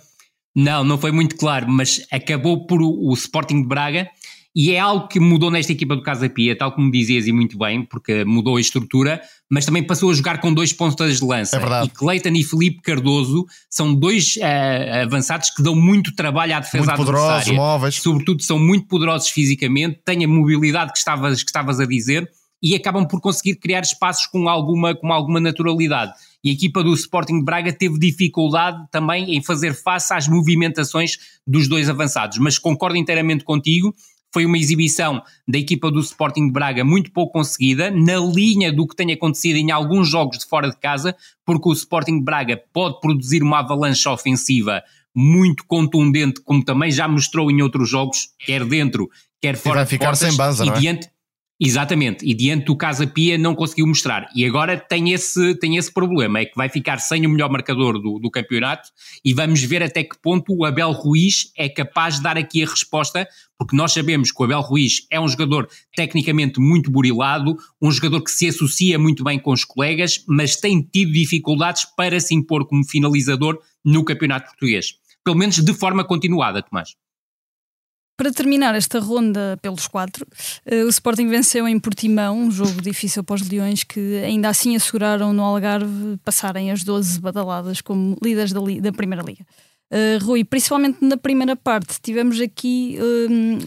Não, não foi muito claro, mas acabou por o Sporting de Braga e é algo que mudou nesta equipa do Casa Pia, tal como dizias e muito bem, porque mudou a estrutura, mas também passou a jogar com dois pontas de lança. É verdade. E Cleiton e Felipe Cardoso são dois uh, avançados que dão muito trabalho à defesa muito poderosos, móveis. Sobretudo são muito poderosos fisicamente, têm a mobilidade que estavas, que estavas a dizer e acabam por conseguir criar espaços com alguma, com alguma naturalidade. E a equipa do Sporting de Braga teve dificuldade também em fazer face às movimentações dos dois avançados. Mas concordo inteiramente contigo foi uma exibição da equipa do Sporting de Braga muito pouco conseguida, na linha do que tem acontecido em alguns jogos de fora de casa, porque o Sporting de Braga pode produzir uma avalanche ofensiva muito contundente, como também já mostrou em outros jogos, quer dentro, quer fora e vai ficar portas, sem base, e é? Exatamente, e diante do Casa Pia não conseguiu mostrar. E agora tem esse, tem esse problema, é que vai ficar sem o melhor marcador do, do campeonato e vamos ver até que ponto o Abel Ruiz é capaz de dar aqui a resposta, porque nós sabemos que o Abel Ruiz é um jogador tecnicamente muito burilado, um jogador que se associa muito bem com os colegas, mas tem tido dificuldades para se impor como finalizador no campeonato português. Pelo menos de forma continuada, Tomás. Para terminar esta ronda pelos quatro, eh, o Sporting venceu em Portimão, um jogo difícil para os Leões, que ainda assim asseguraram no Algarve passarem as 12 badaladas como líderes da, da Primeira Liga. Uh, Rui, principalmente na primeira parte, tivemos aqui um,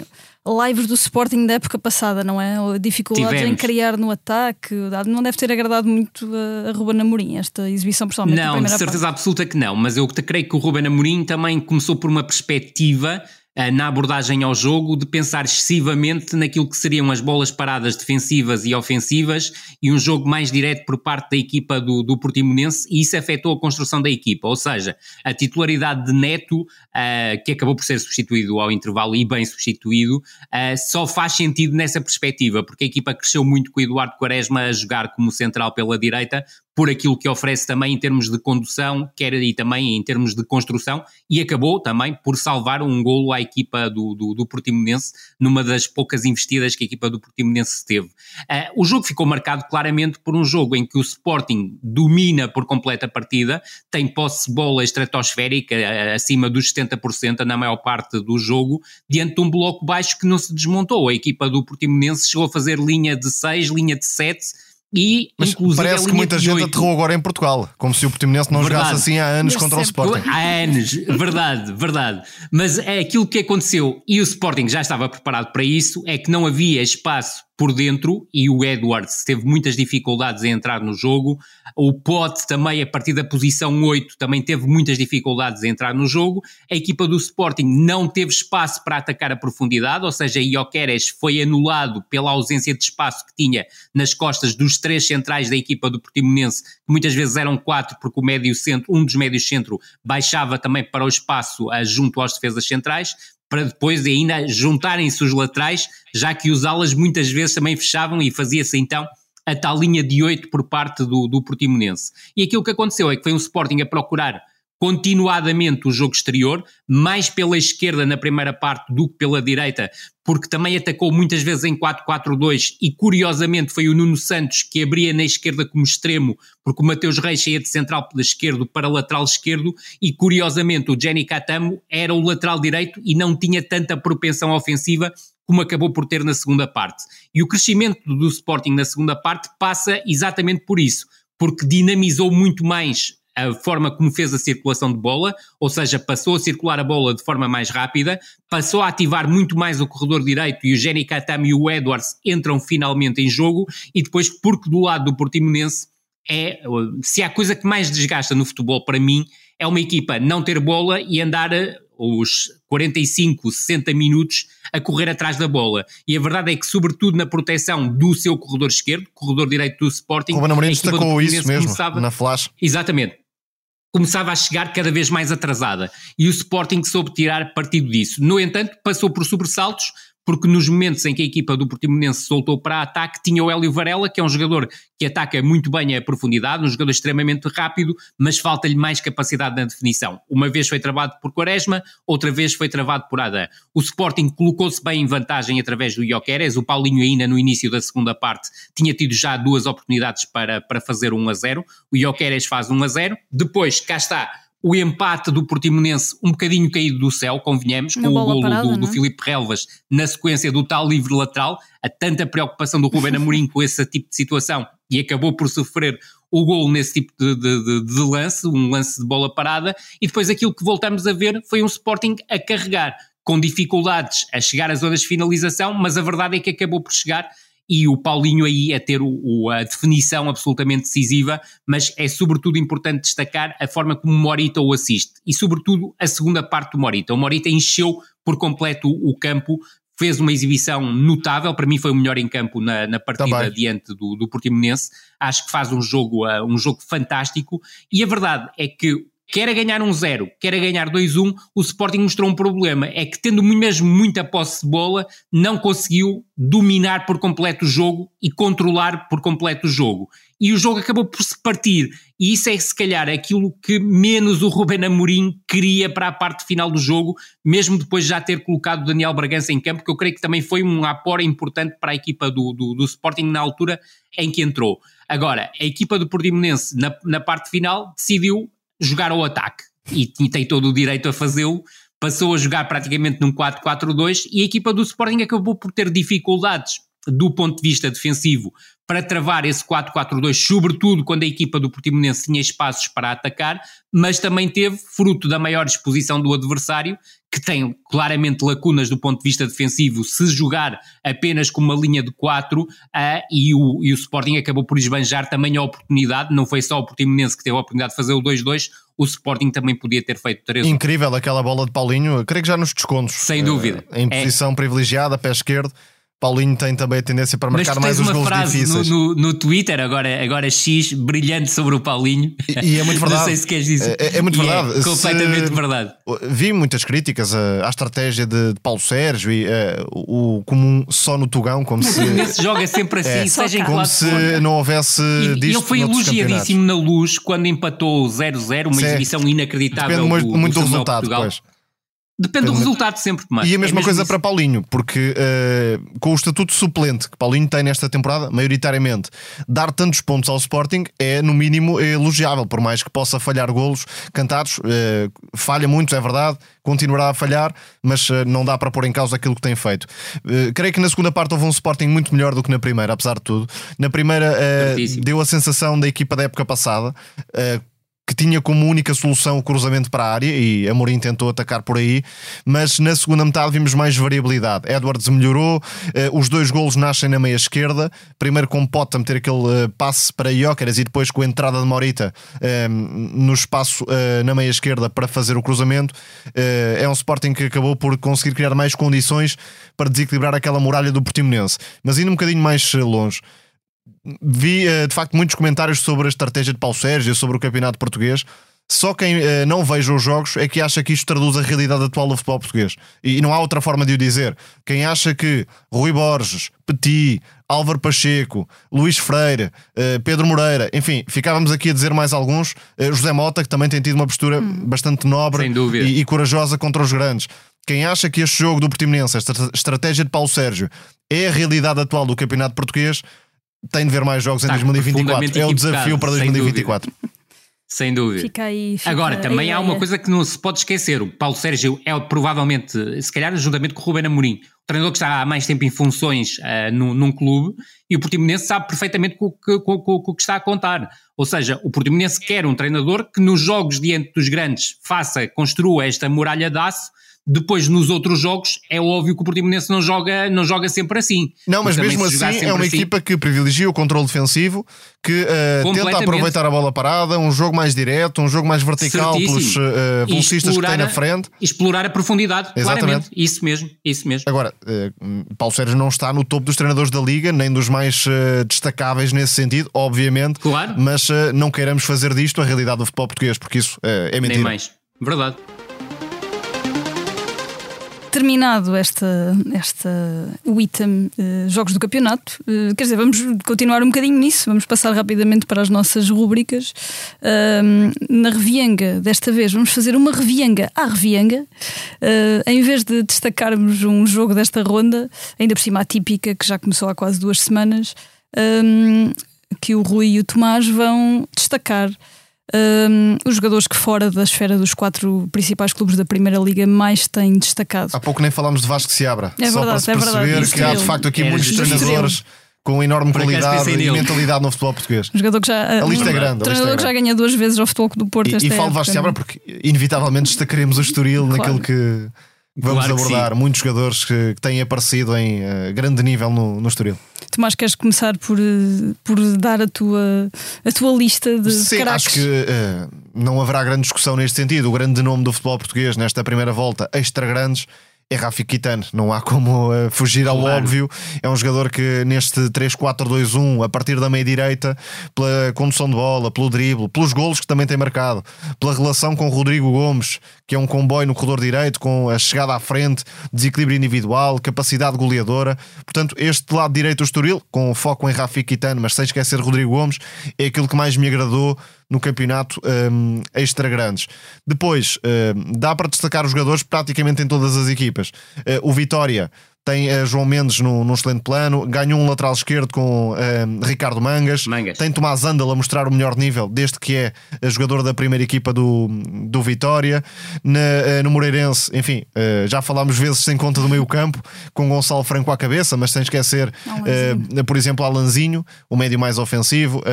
lives do Sporting da época passada, não é? Dificuldades tivemos. em criar no ataque, não deve ter agradado muito a, a Ruben Amorim esta exibição, pessoalmente. Não, de certeza parte. absoluta que não, mas eu creio que o Ruben Amorim também começou por uma perspectiva eh, na abordagem ao jogo de pensar excessivamente naquilo que seriam as bolas paradas defensivas e ofensivas e um jogo mais direto por parte da equipa do, do Portimonense e isso afetou a construção da equipa, ou seja, a titularidade de Neto, uh, que acabou por ser substituído ao intervalo e bem substituído, uh, só faz sentido nessa perspectiva, porque a equipa cresceu muito com o Eduardo Quaresma a jogar como central pela direita, por aquilo que oferece também em termos de condução, quer e também em termos de construção, e acabou também por salvar um golo à equipa do, do, do Portimonense, numa das poucas investidas que a equipa do Portimonense teve. Uh, o jogo ficou marcado claramente por um jogo em que o Sporting domina por completa a partida, tem posse de bola estratosférica, uh, acima dos 70% na maior parte do jogo, diante de um bloco baixo que não se desmontou. A equipa do Portimonense chegou a fazer linha de 6, linha de 7 e Mas parece que muita gente aterrou agora em Portugal, como se o Portimonense não verdade. jogasse assim há anos Mas contra o Sporting. Há anos, verdade, verdade. Mas é aquilo que aconteceu e o Sporting já estava preparado para isso, é que não havia espaço por dentro e o Edwards teve muitas dificuldades em entrar no jogo. O Pote também, a partir da posição 8, também teve muitas dificuldades em entrar no jogo. A equipa do Sporting não teve espaço para atacar a profundidade, ou seja, Ioqueres foi anulado pela ausência de espaço que tinha nas costas dos três centrais da equipa do Portimonense, que muitas vezes eram quatro, porque o médio centro, um dos médios centro baixava também para o espaço junto aos defesas centrais para depois ainda juntarem-se os laterais, já que os alas muitas vezes também fechavam e fazia-se então a tal linha de 8 por parte do, do Portimonense. E aquilo que aconteceu é que foi um Sporting a procurar continuadamente o jogo exterior, mais pela esquerda na primeira parte do que pela direita, porque também atacou muitas vezes em 4-4-2 e curiosamente foi o Nuno Santos que abria na esquerda como extremo, porque o Mateus Reis saía de central pela esquerda para lateral esquerdo e curiosamente o Jenny Catamo era o lateral direito e não tinha tanta propensão ofensiva como acabou por ter na segunda parte. E o crescimento do Sporting na segunda parte passa exatamente por isso, porque dinamizou muito mais a forma como fez a circulação de bola, ou seja, passou a circular a bola de forma mais rápida, passou a ativar muito mais o corredor direito e o Jenny Katami e o Edwards entram finalmente em jogo, e depois, porque do lado do Portimonense é, se há coisa que mais desgasta no futebol para mim, é uma equipa não ter bola e andar eh, os 45, 60 minutos a correr atrás da bola. E a verdade é que, sobretudo na proteção do seu corredor esquerdo, corredor direito do Sporting, o Amorim destacou isso mesmo começava, na flash. Exatamente começava a chegar cada vez mais atrasada e o Sporting soube tirar partido disso. No entanto, passou por sobressaltos, porque nos momentos em que a equipa do Portimonense soltou para ataque, tinha o Hélio Varela, que é um jogador que ataca muito bem a profundidade, um jogador extremamente rápido, mas falta-lhe mais capacidade na definição. Uma vez foi travado por Quaresma, outra vez foi travado por Adam. O Sporting colocou-se bem em vantagem através do Ioqueres, o Paulinho ainda no início da segunda parte tinha tido já duas oportunidades para, para fazer 1 a 0, o Ioqueres faz 1 a 0, depois cá está o empate do Portimonense um bocadinho caído do céu, convenhamos, com o golo parada, do, do é? Filipe Relvas na sequência do tal livre lateral, a tanta preocupação do Ruben Amorim com esse tipo de situação e acabou por sofrer o golo nesse tipo de, de, de, lance, um lance de bola parada, e depois aquilo que voltamos a ver foi um Sporting a carregar, com dificuldades a chegar às zonas de finalização, mas a verdade é que acabou por chegar e o Paulinho aí a ter o, o, a definição absolutamente decisiva, mas é sobretudo importante destacar a forma como o Morita o assiste e sobretudo a segunda parte do Morita. O Morita encheu por completo o campo, fez uma exibição notável, para mim foi o melhor em campo na, na partida Também. diante do, do Portimonense, acho que faz um jogo, uh, um jogo fantástico e a verdade é que quer a ganhar um 0, quer a ganhar 2-1, o Sporting mostrou um problema, é que tendo mesmo muita posse de bola, não conseguiu dominar por completo o jogo e controlar por completo o jogo. E o jogo acabou por se partir, e isso é se calhar aquilo que menos o Ruben Amorim queria para a parte final do jogo, mesmo depois de já ter colocado Daniel Bragança em campo, que eu creio que também foi um aporo importante para a equipa do, do, do Sporting na altura em que entrou. Agora, a equipa do Portimonense na, na parte final decidiu jogar ao ataque e, tem todo o direito a fazê-lo. Passou a jogar praticamente num 4-4-2 e a equipa do Sporting acabou por ter dificuldades do ponto de vista defensivo para travar esse 4-4-2, sobretudo quando a equipa do Portimonense tinha espaços para atacar, mas também teve, fruto da maior exposição do adversário, que tem claramente lacunas do ponto de vista defensivo, se jogar apenas com uma linha de 4, uh, e, o, e o Sporting acabou por esbanjar também a oportunidade, não foi só o Portimonense que teve a oportunidade de fazer o 2-2, o Sporting também podia ter feito 3 Incrível aquela bola de Paulinho, creio que já nos descontos. Sem dúvida. Uh, em posição é. privilegiada, pé esquerdo. Paulinho tem também a tendência para marcar mais os gols difíceis. No, no, no, Twitter, agora, agora X, brilhante sobre o Paulinho. E, e é muito (laughs) verdade. Não sei se queres dizer. É, é muito verdade. É completamente se, verdade. Vi muitas críticas à, estratégia de, Paulo Sérgio e uh, o comum só no Tugão, como se. Nesse jogo é sempre assim, (laughs) é, seja em Como se não houvesse. E, ele foi elogiadíssimo na luz quando empatou 0-0, uma Sim. exibição inacreditável. Depende do, muito do, do resultado, depois. Depende do resultado sempre mais. E a mesma é coisa isso. para Paulinho, porque uh, com o estatuto suplente que Paulinho tem nesta temporada, maioritariamente, dar tantos pontos ao Sporting é, no mínimo, elogiável, por mais que possa falhar golos cantados. Uh, falha muito, é verdade, continuará a falhar, mas uh, não dá para pôr em causa aquilo que tem feito. creio que na segunda parte houve um Sporting muito melhor do que na primeira, apesar de tudo. Na primeira deu a sensação da equipa da época passada que tinha como única solução o cruzamento para a área e Amorim tentou atacar por aí, mas na segunda metade vimos mais variabilidade. Edwards melhorou, eh, os dois golos nascem na meia esquerda, primeiro com Pota meter aquele eh, passe para Jóqueras e depois com a entrada de Morita eh, no espaço na meia esquerda para fazer o cruzamento. É um Sporting que acabou por conseguir criar mais condições para desequilibrar aquela muralha do Portimonense, mas indo um bocadinho mais longe vi eh, de facto muitos comentários sobre a estratégia de Paulo Sérgio, sobre o campeonato português. Só quem uh, não veja os jogos é que acha que isto traduz a realidade atual do futebol português. E não há outra forma de o dizer. Quem acha que Rui Borges, Petit, Álvaro Pacheco, Luís Freire, uh, Pedro Moreira, enfim, ficávamos aqui a dizer mais alguns. José Mota, que também tem tido uma postura hum. bastante nobre e, e, corajosa contra os grandes. Quem acha que este jogo do Portimonense, esta estratégia de Paulo Sérgio, é a realidade atual do campeonato português, tem de ver mais jogos em 2024. É o desafio para 2024. Sem dúvida. Fica aí, fica Agora, também há uma coisa que não se pode esquecer: o Paulo Sérgio é provavelmente, se calhar, juntamente com o Rubén Amorim, o treinador que está há mais tempo em funções uh, num, num, clube, e o Portimonense sabe perfeitamente com o que, com, com, com que está a contar. Ou seja, o Portimonense quer um treinador que nos jogos diante dos grandes faça, construa esta muralha de aço depois, nos outros jogos, é óbvio que o Portimonense não joga, não joga sempre assim. Não, mas mesmo assim é uma assim, equipa que privilegia o controle defensivo, que uh, tenta aproveitar a bola parada, um jogo mais direto, um jogo mais vertical Certíssimo. pelos uh, velocistas que tem na frente. Explorar a profundidade, Exatamente. claramente. Isso mesmo, isso mesmo. Agora, uh, Paulo Sérgio não está no topo dos treinadores da Liga, nem dos mais uh, destacáveis nesse sentido, obviamente. Claro. Mas não queiramos fazer disto a realidade do futebol português, porque isso é mentira. Nem mais. Verdade terminado esta, esta, o item uh, Jogos do Campeonato, uh, quer dizer, vamos continuar um bocadinho nisso, vamos passar rapidamente para as nossas rubricas. Uh, na Revianga, desta vez, vamos fazer uma Revianga à Revianga, eh, em vez de destacarmos um jogo desta ronda, ainda por cima atípica, que já começou há quase duas semanas, que o Rui e o Tomás vão destacar um, os jogadores que fora da esfera dos quatro principais clubes da Primeira Liga mais têm destacado. Há pouco nem falámos de Vasco Seabra. É só verdade, para se perceber é que há de facto aqui muitos treinadores com enorme Por qualidade e mentalidade no futebol português. Um jogador que já, a lista um, é grande. treinador é que já ganha duas vezes ao futebol do Porto. E, e falo Vasco Seabra porque inevitavelmente destacaremos o Estoril claro. naquilo que vamos claro abordar. Muitos jogadores que, que, têm aparecido em uh, grande nível no, no Estoril. Tomás, queres começar por, eh, por dar a tua, a tua lista de Sim, craques? acho que uh, não haverá grande discussão neste sentido. O grande nome do futebol português nesta primeira volta, extra grandes, é Rafi Kitano, não há como uh, fugir ao claro. óbvio. É um jogador que neste 3-4-2-1, a partir da meia direita, pela condução de bola, pelo drible, pelos golos que também tem marcado, pela relação com Rodrigo Gomes, que é um comboio no corredor direito, com a chegada à frente, desequilíbrio individual, capacidade goleadora. Portanto, este lado direito do Estoril, com foco em Rafi Kitano, mas sem esquecer Rodrigo Gomes, é aquilo que mais me agradou no campeonato um, extra grandes. Depois, um, dá para destacar os jogadores praticamente em todas as equipas. Uh, o Vitória tem uh, João Mendes num, num, excelente plano, ganhou um lateral esquerdo com uh, Ricardo Mangas, Mangas, tem Tomás Andal a mostrar o melhor nível, desde que é jogador da primeira equipa do, do Vitória. Na, uh, no Moreirense, enfim, já falámos vezes sem conta do meio campo, com Gonçalo Franco à cabeça, mas sem esquecer, por exemplo, Alanzinho, o médio mais ofensivo.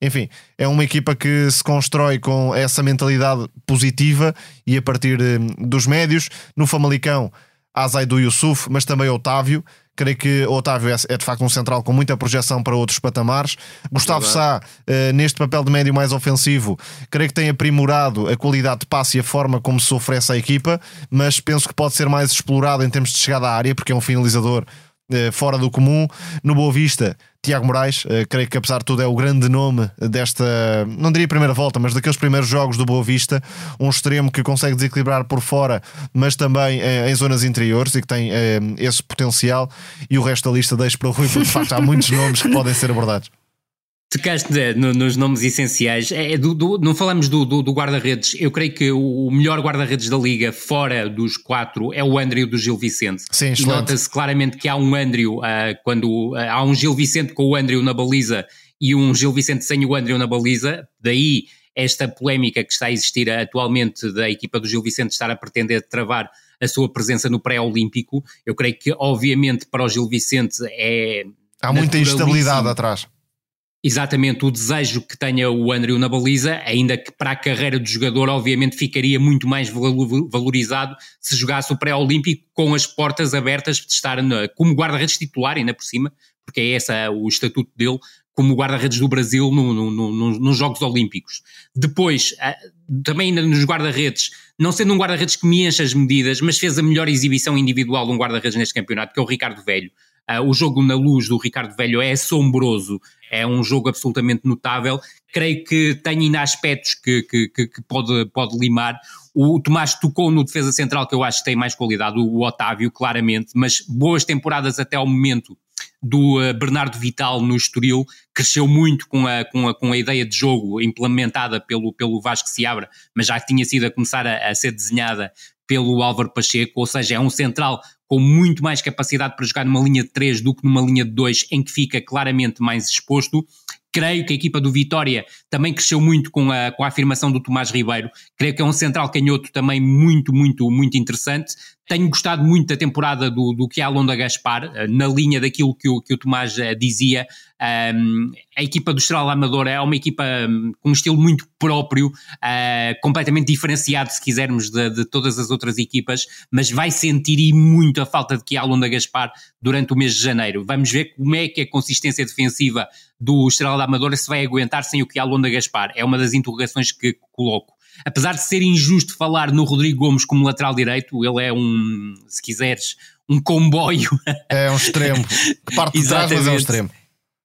enfim, é uma equipa que se constrói com essa mentalidade positiva e a partir dos médios. No Famalicão, há Zaidu Yusuf, mas também Otávio. Creio que Otávio é, é, de facto um central com muita projeção para outros patamares. Gustavo Sá, uh, neste papel de médio mais ofensivo, creio que tem aprimorado a qualidade de passe e a forma como se oferece à equipa, mas penso que pode ser mais explorado em termos de chegada à área, porque é um finalizador fora do comum. No Boa Vista, Tiago Moraes, uh, creio que apesar de tudo é o grande nome desta, não diria primeira volta, mas daqueles primeiros jogos do Boa Vista, um extremo que consegue desequilibrar por fora, mas também uh, em zonas interiores e que tem esse potencial. E o resto da lista deixo para o Rui, porque de facto há muitos (laughs) nomes que podem ser abordados. Tocaste no, nos nomes essenciais. É, do, do, não falamos do, do, do guarda-redes. Eu creio que o, melhor guarda-redes da liga, fora dos quatro, é o Andrew do Gil Vicente. Sim, e nota-se claramente que há um Andrew, uh, quando uh, há um Gil Vicente com o Andrew na baliza e um Gil Vicente sem o Andrew na baliza. Daí esta polémica que está a existir atualmente da equipa do Gil Vicente estar a pretender travar a sua presença no pré-olímpico. Eu creio que, obviamente, para o Gil Vicente é. Há muita instabilidade atrás exatamente o desejo que tenha o Andrew na baliza, ainda que para a carreira do jogador, obviamente, ficaria muito mais valorizado se jogasse o pré-olímpico com as portas abertas de estar na, como guarda-redes titular, ainda por cima, porque é esse o estatuto dele, como guarda-redes do Brasil no, no, no, nos Jogos Olímpicos. Depois, também ainda nos guarda-redes, não sendo um guarda-redes que me enche as medidas, mas fez a melhor exibição individual de um guarda-redes neste campeonato, que é o Ricardo Velho. Uh, o jogo na luz do Ricardo Velho é assombroso, é um jogo absolutamente notável. Creio que tem ainda aspectos que, que, que, que pode, pode limar. O Tomás tocou no defesa central, que eu acho que tem mais qualidade, o Otávio, claramente, mas boas temporadas até ao momento do uh, Bernardo Vital no Estoril, cresceu muito com a, com a, com a ideia de jogo implementada pelo, pelo Vasco Seabra, mas já tinha sido a começar a, a ser desenhada pelo Álvaro Pacheco, ou seja, é um central com muito mais capacidade para jogar numa linha de 3 do que numa linha de 2, em que fica claramente mais exposto. Creio que a equipa do Vitória também cresceu muito com a, com a afirmação do Tomás Ribeiro. Creio que é um central canhoto também muito, muito, muito interessante. Tenho gostado muito da temporada do, do que é a Londa Gaspar, eh, na linha daquilo que o, que o Tomás eh, dizia. Um, a equipa do Estrela Amador é uma equipa hum, com um estilo muito próprio, uh, completamente diferenciado, se quisermos, de, de, todas as outras equipas, mas vai sentir muito a falta de que a Londa Gaspar durante o mês de janeiro. Vamos ver como é que a consistência defensiva do Estrela da Amadora se vai aguentar sem o que a Londa Gaspar. É uma das interrogações que coloco. Apesar de ser injusto falar no Rodrigo Gomes como lateral direito, ele é um, se quiseres, um comboio. É um extremo. (laughs) Que parte de trás, mas é um extremo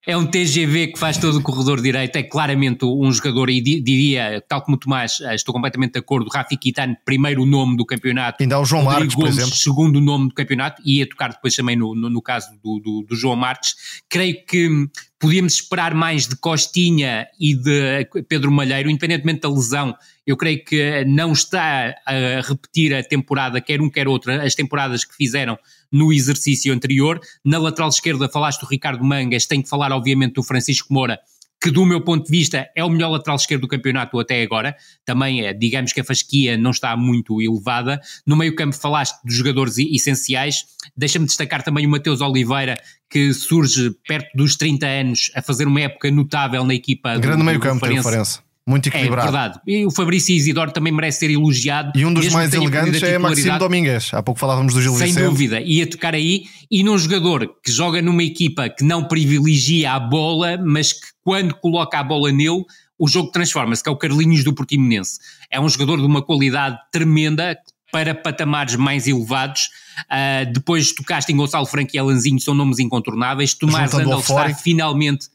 é um TGV que faz todo o corredor direito, é claramente um jogador, e diria, tal como o Tomás, eh, estou completamente de acordo, Rafi Kitano, primeiro nome do campeonato. Ainda há o João Marques, Gomes, por exemplo. segundo nome do campeonato, e ia tocar depois também no, no, no caso do, do, do, João Marques. Creio que podíamos esperar mais de Costinha e de Pedro Malheiro, independentemente da lesão, eu creio que não está a repetir a temporada, quer um quer outra, as temporadas que fizeram no exercício anterior. Na lateral esquerda falaste do Ricardo Mangas, tenho que falar obviamente do Francisco Moura, que do meu ponto de vista é o melhor lateral esquerdo do campeonato até agora. Também, é, digamos que a fasquia não está muito elevada. No meio campo falaste dos jogadores essenciais. Deixa-me destacar também o Mateus Oliveira, que surge perto dos 30 anos a fazer uma época notável na equipa Grande do, meio campo diferença. Muito é equilibrado. É verdade. E o Fabrício Isidoro também merece ser elogiado. E um dos mais elegantes é Maximo Domingues. Há pouco falávamos do Gil Sem Vicente. dúvida. Ia tocar aí. E num jogador que joga numa equipa que não privilegia a bola, mas que quando coloca a bola nele, o jogo transforma-se, que é o Carlinhos do Portimonense. É um jogador de uma qualidade tremenda, para patamares mais elevados. Uh, depois tocaste em Gonçalo Franco e Alanzinho, são nomes incontornáveis. Tomás Andal está finalmente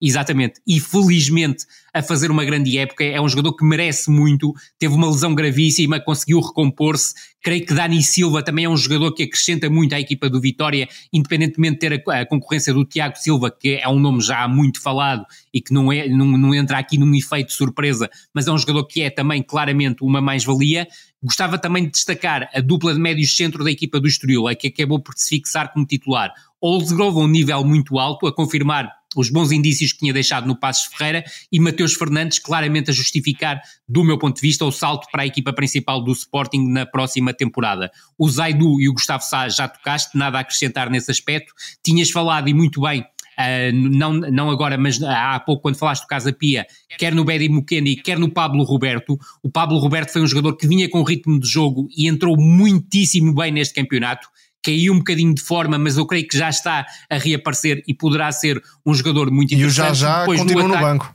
Exatamente. E felizmente a fazer uma grande época. É um jogador que merece muito. Teve uma lesão gravíssima, conseguiu recompor-se. Creio que Dani Silva também é um jogador que acrescenta muito à equipa do Vitória, independentemente de ter a, a concorrência do Tiago Silva, que é um nome já muito falado e que não, é, não, não entra aqui num efeito de surpresa, mas é um jogador que é também claramente uma mais-valia. Gostava também de destacar a dupla de médios centro da equipa do Estoril, que acabou por se fixar como titular. Oldsgrove a um nível muito alto, a confirmar os bons indícios que tinha deixado no Passos Ferreira e Mateus Fernandes claramente a justificar, do meu ponto de vista, o salto para a equipa principal do Sporting na próxima temporada. O Zaidu e o Gustavo Sá já tocaste, nada a acrescentar nesse aspecto. Tinhas falado e muito bem Uh, não, não agora, mas há pouco, quando falaste do Casa Pia, quer no Bedi Mukeni, quer no Pablo Roberto. O Pablo Roberto foi um jogador que vinha com ritmo de jogo e entrou muitíssimo bem neste campeonato caiu um bocadinho de forma, mas eu creio que já está a reaparecer e poderá ser um jogador muito interessante. E o já já continua no, no banco.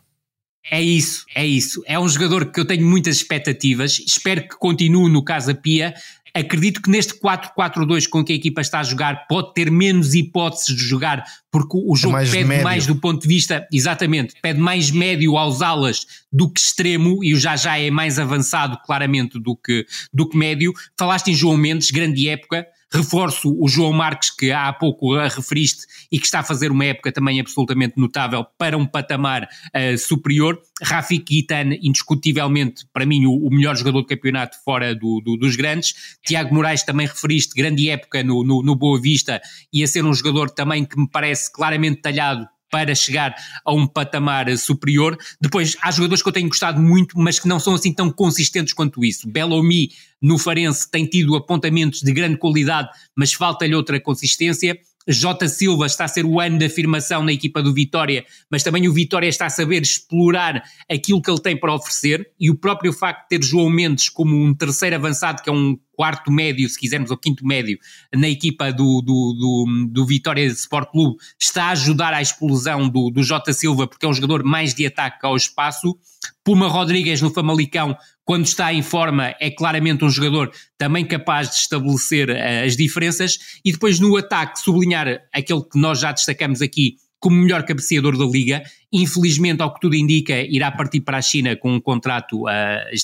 É isso, é isso. É um jogador que eu tenho muitas expectativas. Espero que continue no Casa Pia. Acredito que neste 4-4-2 com que a equipa está a jogar pode ter menos hipóteses de jogar, porque o jogo é pede médio. mais do ponto de vista, exatamente, pede mais médio aos alas do que extremo, e o já já é mais avançado claramente do que, do que médio. Falaste em João Mendes, grande época. Reforço o João Marques, que há pouco a referiste e que está a fazer uma época também absolutamente notável para um patamar uh, superior. Rafik Guitan, indiscutivelmente, para mim, o, o, melhor jogador do campeonato fora do, do, dos grandes. Tiago Moraes também referiste, grande época no, no, no Boa Vista e a ser um jogador também que me parece claramente talhado para chegar a um patamar superior. Depois, há jogadores que eu tenho gostado muito, mas que não são assim tão consistentes quanto isso. Bellomi, no Farense, tem tido apontamentos de grande qualidade, mas falta-lhe outra consistência. J. Silva está a ser o ano de afirmação na equipa do Vitória, mas também o Vitória está a saber explorar aquilo que ele tem para oferecer e o próprio facto de ter João Mendes como um terceiro avançado, que é um quarto médio, se quisermos, ou quinto médio, na equipa do, do, do, do Vitória Sport Clube, está a ajudar à explosão do, do Jota Silva, porque é um jogador mais de ataque ao espaço. Puma Rodrigues no Famalicão, quando está em forma, é claramente um jogador também capaz de estabelecer uh, as diferenças. E depois no ataque, sublinhar aquele que nós já destacamos aqui, como melhor cabeceador da liga. Infelizmente, ao que tudo indica, irá partir para a China com um contrato uh,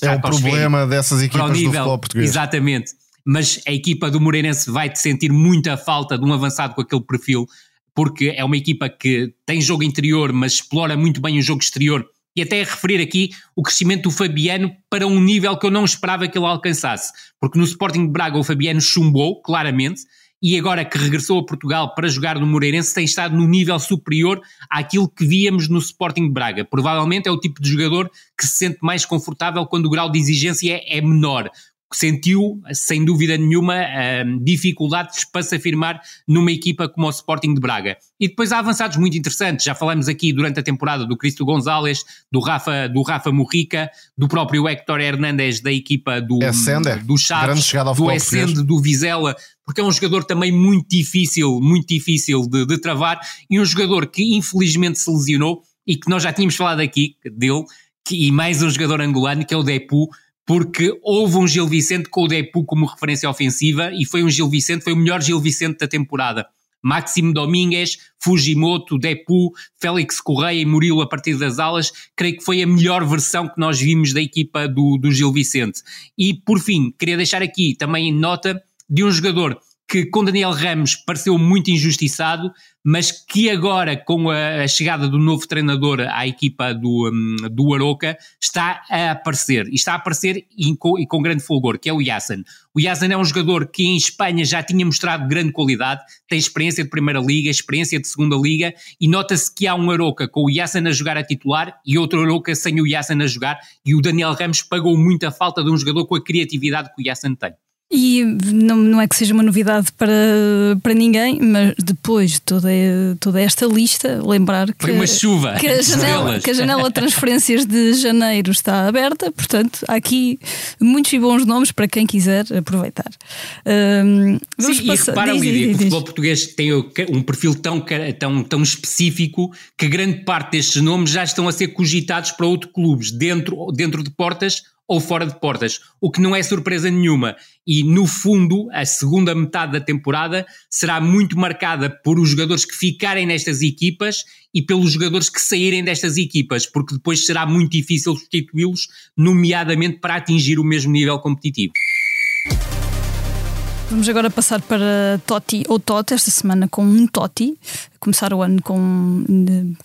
É o problema dessas equipas nível, do futebol português. Exatamente. Mas a equipa do Moreirense vai te sentir muita falta de um avançado com aquele perfil, porque é uma equipa que tem jogo interior, mas explora muito bem o jogo exterior. E até referir aqui o crescimento do Fabiano para um nível que eu não esperava que ele alcançasse. Porque no Sporting de Braga o Fabiano chumbou, claramente, e agora que regressou a Portugal para jogar no Moreirense, tem estado no nível superior àquilo que víamos no Sporting de Braga. Provavelmente é o tipo de jogador que se sente mais confortável quando o grau de exigência é menor sentiu, sem dúvida nenhuma, dificuldades para se afirmar numa equipa como o Sporting de Braga. E depois há avançados muito interessantes, já falamos aqui durante a temporada do Cristo Gonzalez, do Rafa, do Rafa Murrica, do próprio Héctor Hernandes da equipa do, do Chaves, do Essende, do Vizela, porque é um jogador também muito difícil, muito difícil de, de travar, e um jogador que infelizmente se lesionou, e que nós já tínhamos falado aqui dele, que, e mais um jogador angolano, que é o Depu, porque houve um Gil Vicente com o Depu como referência ofensiva e foi um Gil Vicente, foi o melhor Gil Vicente da temporada. Máximo Domingues, Fujimoto, Depu, Félix Correia e Murilo a partir das alas, creio que foi a melhor versão que nós vimos da equipa do, do Gil Vicente. E por fim, queria deixar aqui também nota de um jogador que com Daniel Ramos pareceu muito injustiçado, mas que agora, com a, a chegada do novo treinador à equipa do, um, do Aroca, está a aparecer. E está a aparecer e com, e com grande fulgor, que é o Yassin. O Yassin é um jogador que em Espanha já tinha mostrado grande qualidade, tem experiência de Primeira Liga, experiência de Segunda Liga, e nota-se que há um Aroca com o Yassin a jogar a titular e outro Aroca sem o Yassin a jogar, e o Daniel Ramos pagou muita falta de um jogador com a criatividade que o Yassin tem. E não, não é que seja uma novidade para, para ninguém, mas depois de toda, toda esta lista, lembrar que, Foi uma chuva que, a janela, que a janela de transferências de janeiro está aberta, portanto, há aqui muitos e bons nomes para quem quiser aproveitar. Um, Sim, passar... e repara, diz, Lídia, que o futebol português tem um perfil tão, tão, tão específico que grande parte destes nomes já estão a ser cogitados para outros clubes, dentro, dentro de portas ou fora de portas, o que não é surpresa nenhuma. E no fundo, a segunda metade da temporada será muito marcada por os jogadores que ficarem nestas equipas e pelos jogadores que saírem destas equipas, porque depois será muito difícil substituí-los, nomeadamente para atingir o mesmo nível competitivo. Vamos agora passar para Totti ou Totti, esta semana com um Totti, começar o ano com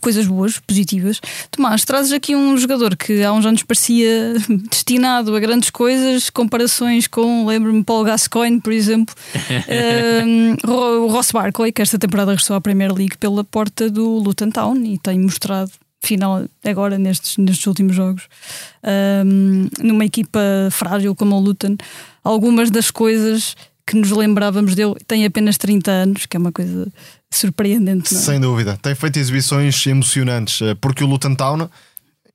coisas boas, positivas. Tomás, trazes aqui um jogador que há uns anos parecia (laughs) destinado a grandes coisas, comparações com, lembro-me, Paul Gascoigne, por exemplo, (laughs) um, o Ross Barkley, que esta temporada regressou à Premier League pela porta do Luton Town e tem mostrado final agora nestes, nestes últimos jogos. Um, numa equipa frágil como o Luton algumas das coisas que nos lembrávamos dele tem apenas 30 anos, que é uma coisa surpreendente. É? Sem dúvida, tem feito exibições emocionantes, eh, porque o Luton Town.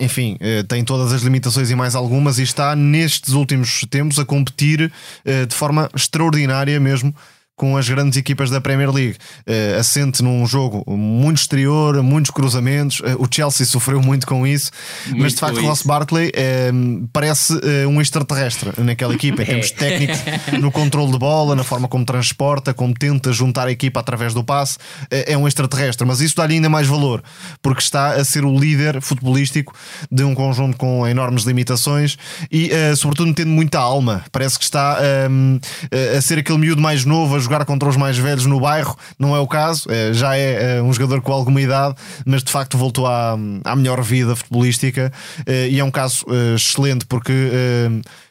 Enfim, eh, tem todas as limitações e mais algumas, e está nestes últimos tempos a competir eh, de forma extraordinária mesmo com as grandes equipas da Premier League. Uh, assente num jogo muito exterior, muitos cruzamentos. Uh, o Chelsea sofreu muito com isso, muito mas de facto, Ross Barkley uh, parece um extraterrestre naquela equipa, em (laughs) termos técnicos, no controle de bola, na forma como transporta, como tenta juntar a equipa através do passe. é um extraterrestre, mas isso dá-lhe ainda mais valor, porque está a ser o líder futebolístico de um conjunto com enormes limitações e, sobretudo, metendo muita alma. Parece que está a ser aquele miúdo mais novo, a jogar contra os mais velhos no bairro, não é o caso, é, já é, é um jogador com alguma idade, mas de facto voltou à, à melhor vida futebolística é, e é um caso excelente porque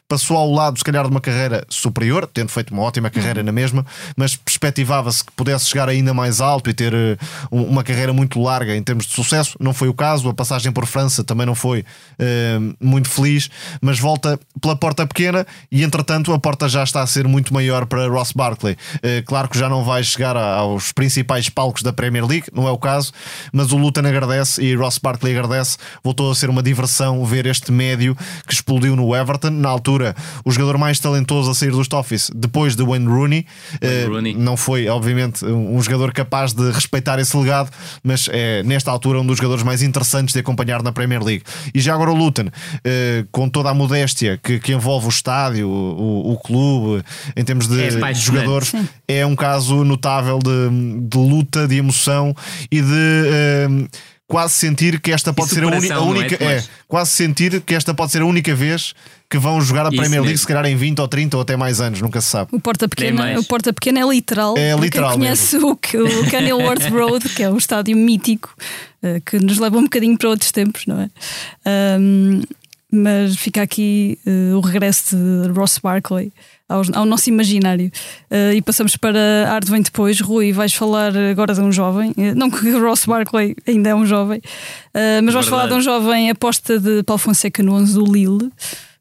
passou ao lado, se calhar, de uma carreira superior, tendo feito uma ótima carreira na mesma, mas perspectivava-se que pudesse chegar ainda mais alto e ter uh, uma carreira muito larga em termos de sucesso. Não foi o caso, a passagem por França também não foi uh, muito feliz, mas volta pela porta pequena e, entretanto, a porta já está a ser muito maior para Ross Barkley. Uh, claro que já não vai chegar aos principais palcos da Premier League, não é o caso, mas o Luton agradece e Ross Barkley agradece. Voltou a ser uma diversão ver este médio que explodiu no Everton na altura altura o jogador mais talentoso a sair dos Toffees depois de Wayne Rooney. Wayne uh, Rooney. Não foi, obviamente, um jogador capaz de respeitar esse legado, mas é nesta altura um dos jogadores mais interessantes de acompanhar na Premier League. E já agora o Luton, uh, com toda a modéstia que, que envolve o estádio, o, o clube, em termos de, é de jogadores, é um caso notável de, de, luta, de emoção e de. Quase sentir que esta pode ser a, a única é, é, quase sentir que esta pode ser a única vez que vão jogar a Premier League, se calhar em 20 ou 30 ou até mais anos, nunca se sabe. O Porta Pequena, o Porta Pequena é literal. É literal. Quem conhece o, o Kenilworth (laughs) Road, que é o estádio mítico, eh, que nos leva um bocadinho para outros tempos, não é? Um, mas fica aqui uh, o regresso de Ross Barkley ao, ao nosso imaginário. Uh, e passamos para Arte Vem Depois. Rui, vais falar agora de um jovem. Uh, não que Ross Barkley ainda é um jovem, mas vais falar de um jovem aposta de Paulo Fonseca no 11 do Lille.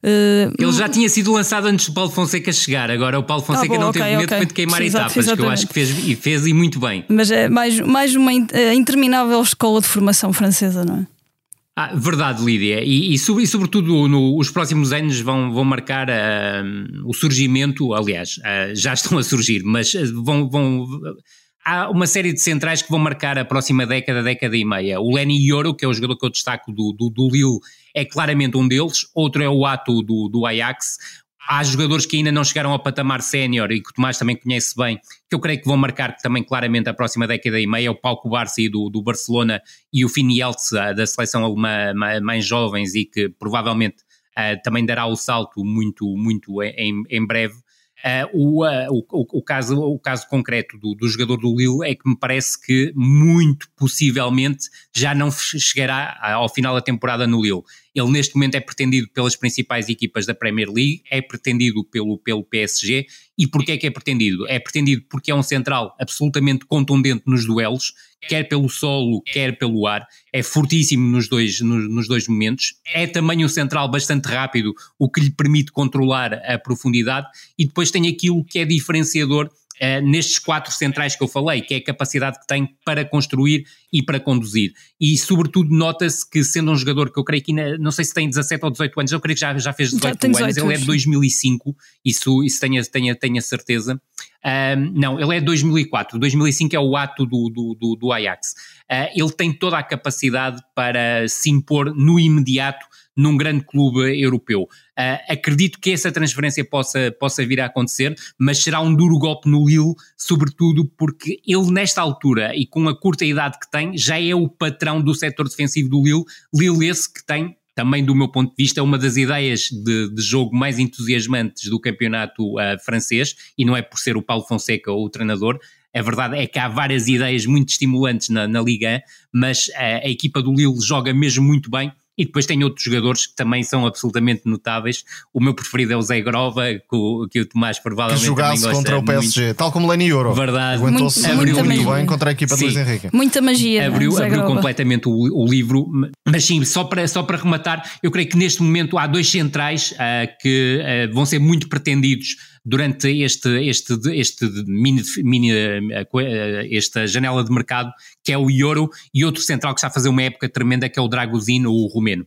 Ele já tinha sido lançado antes do Paulo Fonseca chegar, agora o Paulo ah, Fonseca ah, bom, não okay, teve medo okay. de queimar Exato, etapas, exatamente. que eu acho que fez e fez e muito bem. Mas é mais, mais uma interminável escola de formação francesa, não é? Ah, verdade, Lídia. E, e, e sobretudo no, os próximos anos vão, vão marcar uh, o surgimento, aliás, uh, já estão a surgir, mas ah, vão, vão. Há uma série de centrais que vão marcar a próxima década, década e meia. O Lenny Yoro, que é o jogador que eu destaco do, do, do Lille, é claramente um deles. Outro é o Ato do, do Ajax há jogadores que ainda não chegaram ao patamar sénior e que o Tomás também conhece bem, que eu creio que vão marcar também claramente a próxima década e meia, o Paulo Barça do, do Barcelona e o Fini Eltz da seleção alemã mais jovens e que provavelmente uh, também dará o salto muito, muito em, em breve. Uh, o, uh, o, o, caso, o caso concreto do, do, jogador do Lille é que me parece que muito possivelmente já não chegará ao final da temporada no Lille. Ele neste momento é pretendido pelas principais equipas da Premier League, é pretendido pelo, pelo PSG. E porquê é que é pretendido? É pretendido porque é um central absolutamente contundente nos duelos, quer pelo solo, quer pelo ar, é fortíssimo nos dois, nos, nos dois momentos, é também um central bastante rápido, o que lhe permite controlar a profundidade, e depois tem aquilo que é diferenciador Uh, nestes quatro centrais que eu falei, que é a capacidade que tem para construir e para conduzir. E sobretudo nota-se que sendo um jogador que eu creio que ainda, não sei se tem 17 ou 18 anos, eu creio que já, já fez 18, já 18 anos, ele é de 2005, isso, isso tenho, tenho, tenho a certeza. Um, não, ele é de 2004, 2005 é o ato do, do, do, do Ajax. Uh, ele tem toda a capacidade para se impor no imediato num grande clube europeu. Uh, acredito que essa transferência possa, possa vir a acontecer, mas será um duro golpe no Lille, sobretudo porque ele, nesta altura e com a curta idade que tem, já é o patrão do setor defensivo do Lille. Lille, esse que tem também do meu ponto de vista, é uma das ideias de, de jogo mais entusiasmantes do campeonato uh, francês, e não é por ser o Paulo Fonseca o treinador, a verdade é que há várias ideias muito estimulantes na, na Liga, mas a, a equipa do Lille joga mesmo muito bem e depois tem outros jogadores que também são absolutamente notáveis. O meu preferido é o Zé Grova, que o, que o Tomás provavelmente que jogasse contra o PSG, muito. tal como Lenny Euro. Verdade. Aguentou-se muito, muito bem contra a equipa sim. Luís Henrique. Muita magia. Abriu, abriu completamente o, o, livro. Mas sim, só para, só para rematar, eu creio que neste momento há dois centrais uh, que uh, vão ser muito pretendidos durante este, este, este mini, mini, eh, esta janela de mercado, que é o Euro, e outro central que está a fazer uma época tremenda, que é o Dragosino, o romeno.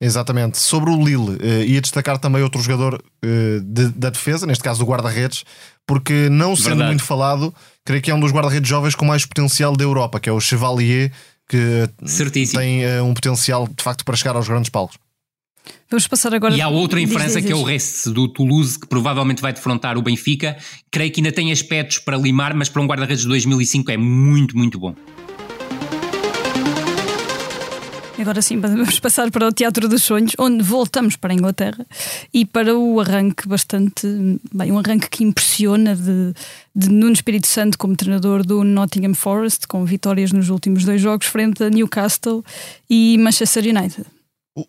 Exatamente. Sobre o Lille, uh, ia destacar também outro jogador uh, de, da defesa, neste caso o guarda-redes, porque não sendo Verdade. muito falado, creio que é um dos guarda-redes jovens com mais potencial da Europa, que é o Chevalier, que Certíssimo. tem uh, um potencial de facto para chegar aos grandes palcos. Vamos passar agora. E há outro em diz, França diz, que é o Rest do Toulouse, que provavelmente vai defrontar o Benfica. Creio que ainda tem aspectos para limar, mas para um guarda-redes de 2005 é muito, muito bom. Agora sim, (laughs) vamos passar para o Teatro dos Sonhos, onde voltamos para a Inglaterra e para o arranque bastante. Bem, um arranque que impressiona de, de Nuno Espírito Santo como treinador do Nottingham Forest, com vitórias nos últimos dois jogos frente a Newcastle e Manchester United.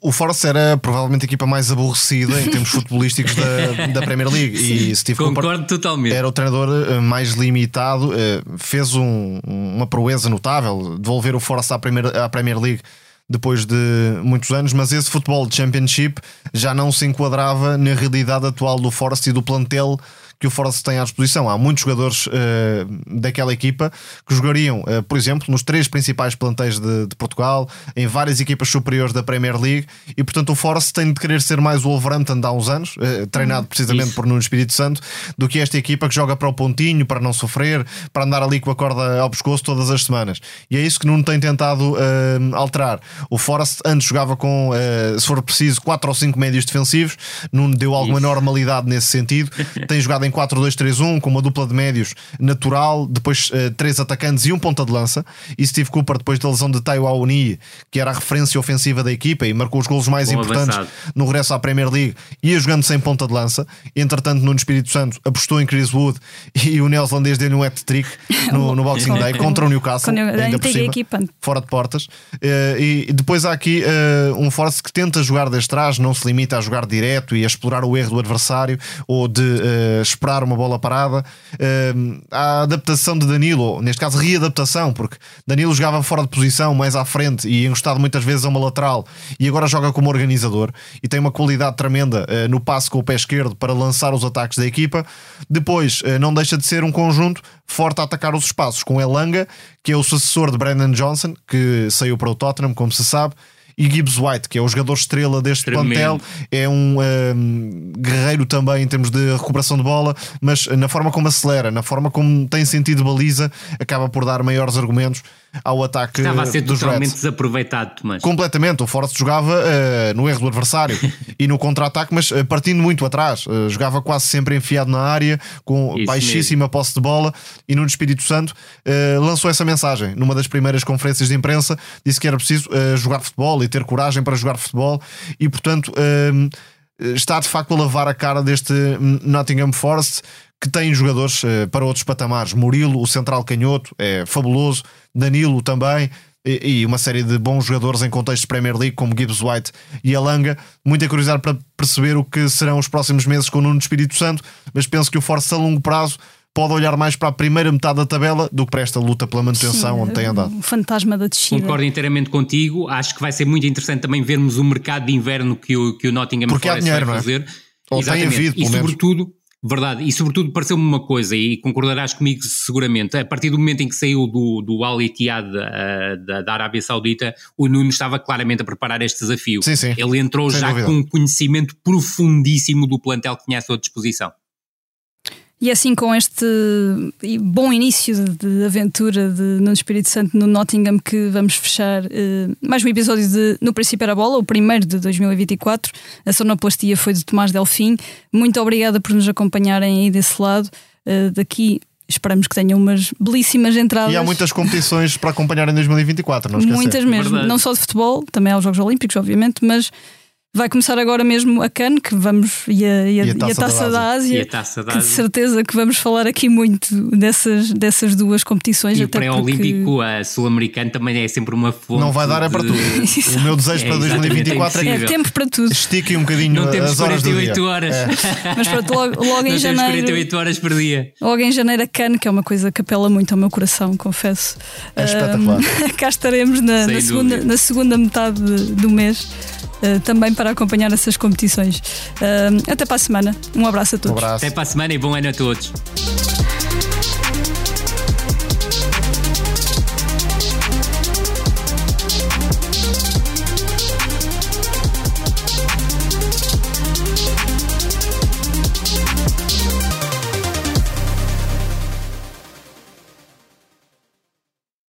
O Forest era provavelmente a equipa mais aborrecida em termos (laughs) futebolísticos da, da Premier League Sim, e Steve concordo Cooper totalmente. era o treinador eh, mais limitado, eh, fez um, uma proeza notável, devolver o Forest à Premier, à Premier League depois de muitos anos, mas esse futebol de Championship já não se enquadrava na realidade atual do Forest e do plantel que o Forest tem à disposição. Há muitos jogadores uh, daquela equipa que jogariam, uh, por exemplo, nos três principais plantéis de, de, Portugal, em várias equipas superiores da Premier League, e portanto o Forest tem de querer ser mais o Wolverhampton de há uns anos, uh, treinado precisamente Isso. por Nuno Espírito Santo, do que esta equipa que joga para o pontinho, para não sofrer, para andar ali com a corda ao pescoço todas as semanas. E é isso que Nuno tem tentado alterar. O Forest antes jogava com, se for preciso, quatro ou cinco médios defensivos, Nuno deu alguma Isso. normalidade nesse sentido, (laughs) tem jogado em em 4-2-3-1, com uma dupla de médios natural, depois uh, três atacantes e um ponta de lança. E Steve Cooper, depois da lesão de Taiwa Uni, que era a referência ofensiva da equipa e marcou os golos mais Bom importantes avançado. no regresso à Premier League, ia jogando sem ponta de lança. Entretanto, no Espírito Santo apostou em Chris Wood (laughs) e o neozelandês deu-lhe um hat-trick no, no Boxing Day (laughs) contra o Newcastle, ainda por cima, fora de portas. Uh, e depois há aqui uh, um Force que tenta jogar desde trás, não se limita a jogar direto e a explorar o erro do adversário ou de uh, esperar uma bola parada. Uh, a adaptação de Danilo, neste caso readaptação, porque Danilo jogava fora de posição, mais à frente e encostado muitas vezes a uma lateral e agora joga como organizador e tem uma qualidade tremenda uh, no passe com o pé esquerdo para lançar os ataques da equipa. Depois, uh, não deixa de ser um conjunto forte a atacar os espaços, com Elanga, que é o sucessor de Brandon Johnson, que saiu para o Tottenham, como se sabe e Gibbs White, que é o jogador estrela deste Tremendo. plantel, é um, um, guerreiro também em termos de recuperação de bola, mas na forma como acelera, na forma como tem sentido baliza, acaba por dar maiores argumentos ao ataque Estava a ser totalmente Reds. desaproveitado, Tomás. Completamente. O Forest jogava uh, no erro do adversário (laughs) e no contra-ataque, mas uh, partindo muito atrás. Uh, jogava quase sempre enfiado na área, com Isso baixíssima mesmo. posse de bola. E no Espírito Santo lançou essa mensagem numa das primeiras conferências de imprensa. Disse que era preciso jogar futebol e ter coragem para jogar futebol. E portanto está de facto a lavar a cara deste Nottingham Forest que tem jogadores uh, para outros patamares. Murilo, o central canhoto, é fabuloso. Danilo também. E, e, uma série de bons jogadores em contexto de Premier League, como Gibbs White e Alanga. Muita curiosidade para perceber o que serão os próximos meses com o Nuno Espírito Santo, mas penso que o Força a longo prazo pode olhar mais para a primeira metade da tabela do que para esta luta pela manutenção Sim, onde tem andado. O fantasma da descida. Concordo inteiramente contigo. Acho que vai ser muito interessante também vermos o mercado de inverno que o, que o Nottingham Porque Forest dinheiro, vai fazer. É? Ou Exatamente. Havido, e sobretudo, Verdade, e sobretudo pareceu-me uma coisa, e concordarás comigo seguramente, a partir do momento em que saiu do, do Al Ittihad uh, da, da, Arábia Saudita, o Nuno estava claramente a preparar este desafio. Sim, sim. Ele entrou Sem já dúvida. com um conhecimento profundíssimo do plantel que tinha à sua disposição. E assim, com este bom início de aventura de Nuno Espírito Santo no Nottingham, que vamos fechar uh, mais um episódio de No Princípio era a Bola, o primeiro de 2024. A sonoplastia foi de Tomás Delfim. Muito obrigada por nos acompanharem aí desse lado. Uh, daqui esperamos que tenham umas belíssimas entradas. E há muitas competições para acompanhar em 2024, não esquecer. Muitas mesmo, Verdade. não só de futebol, também há os Jogos Olímpicos, obviamente, mas vai começar agora mesmo a CAN, que vamos, e a, e a, E a Taça e a taça da da Ásia. E a Taça da que de Ásia. certeza que vamos falar aqui muito dessas, dessas duas competições. E o pré-olímpico, a sul-americano, também é sempre uma fonte. Não vai dar é para de- tudo. (laughs) O meu desejo É, para exatamente, 2024 é porque é impossível. tempo para tudo. estique um bocadinho Não temos as horas do 48 dia. horas. (laughs) Mas pronto, logo, logo em janeiro. 48 horas por dia. Logo em janeiro a CAN, que é uma coisa que apela muito ao meu coração, confesso. É espetacular. (laughs) Cá estaremos na, na segunda, na segunda metade do mês. Ah, também para acompanhar essas competições. Ahm, até para a semana. Um abraço a Um todos. abraço. Até para a semana e bom ano a todos.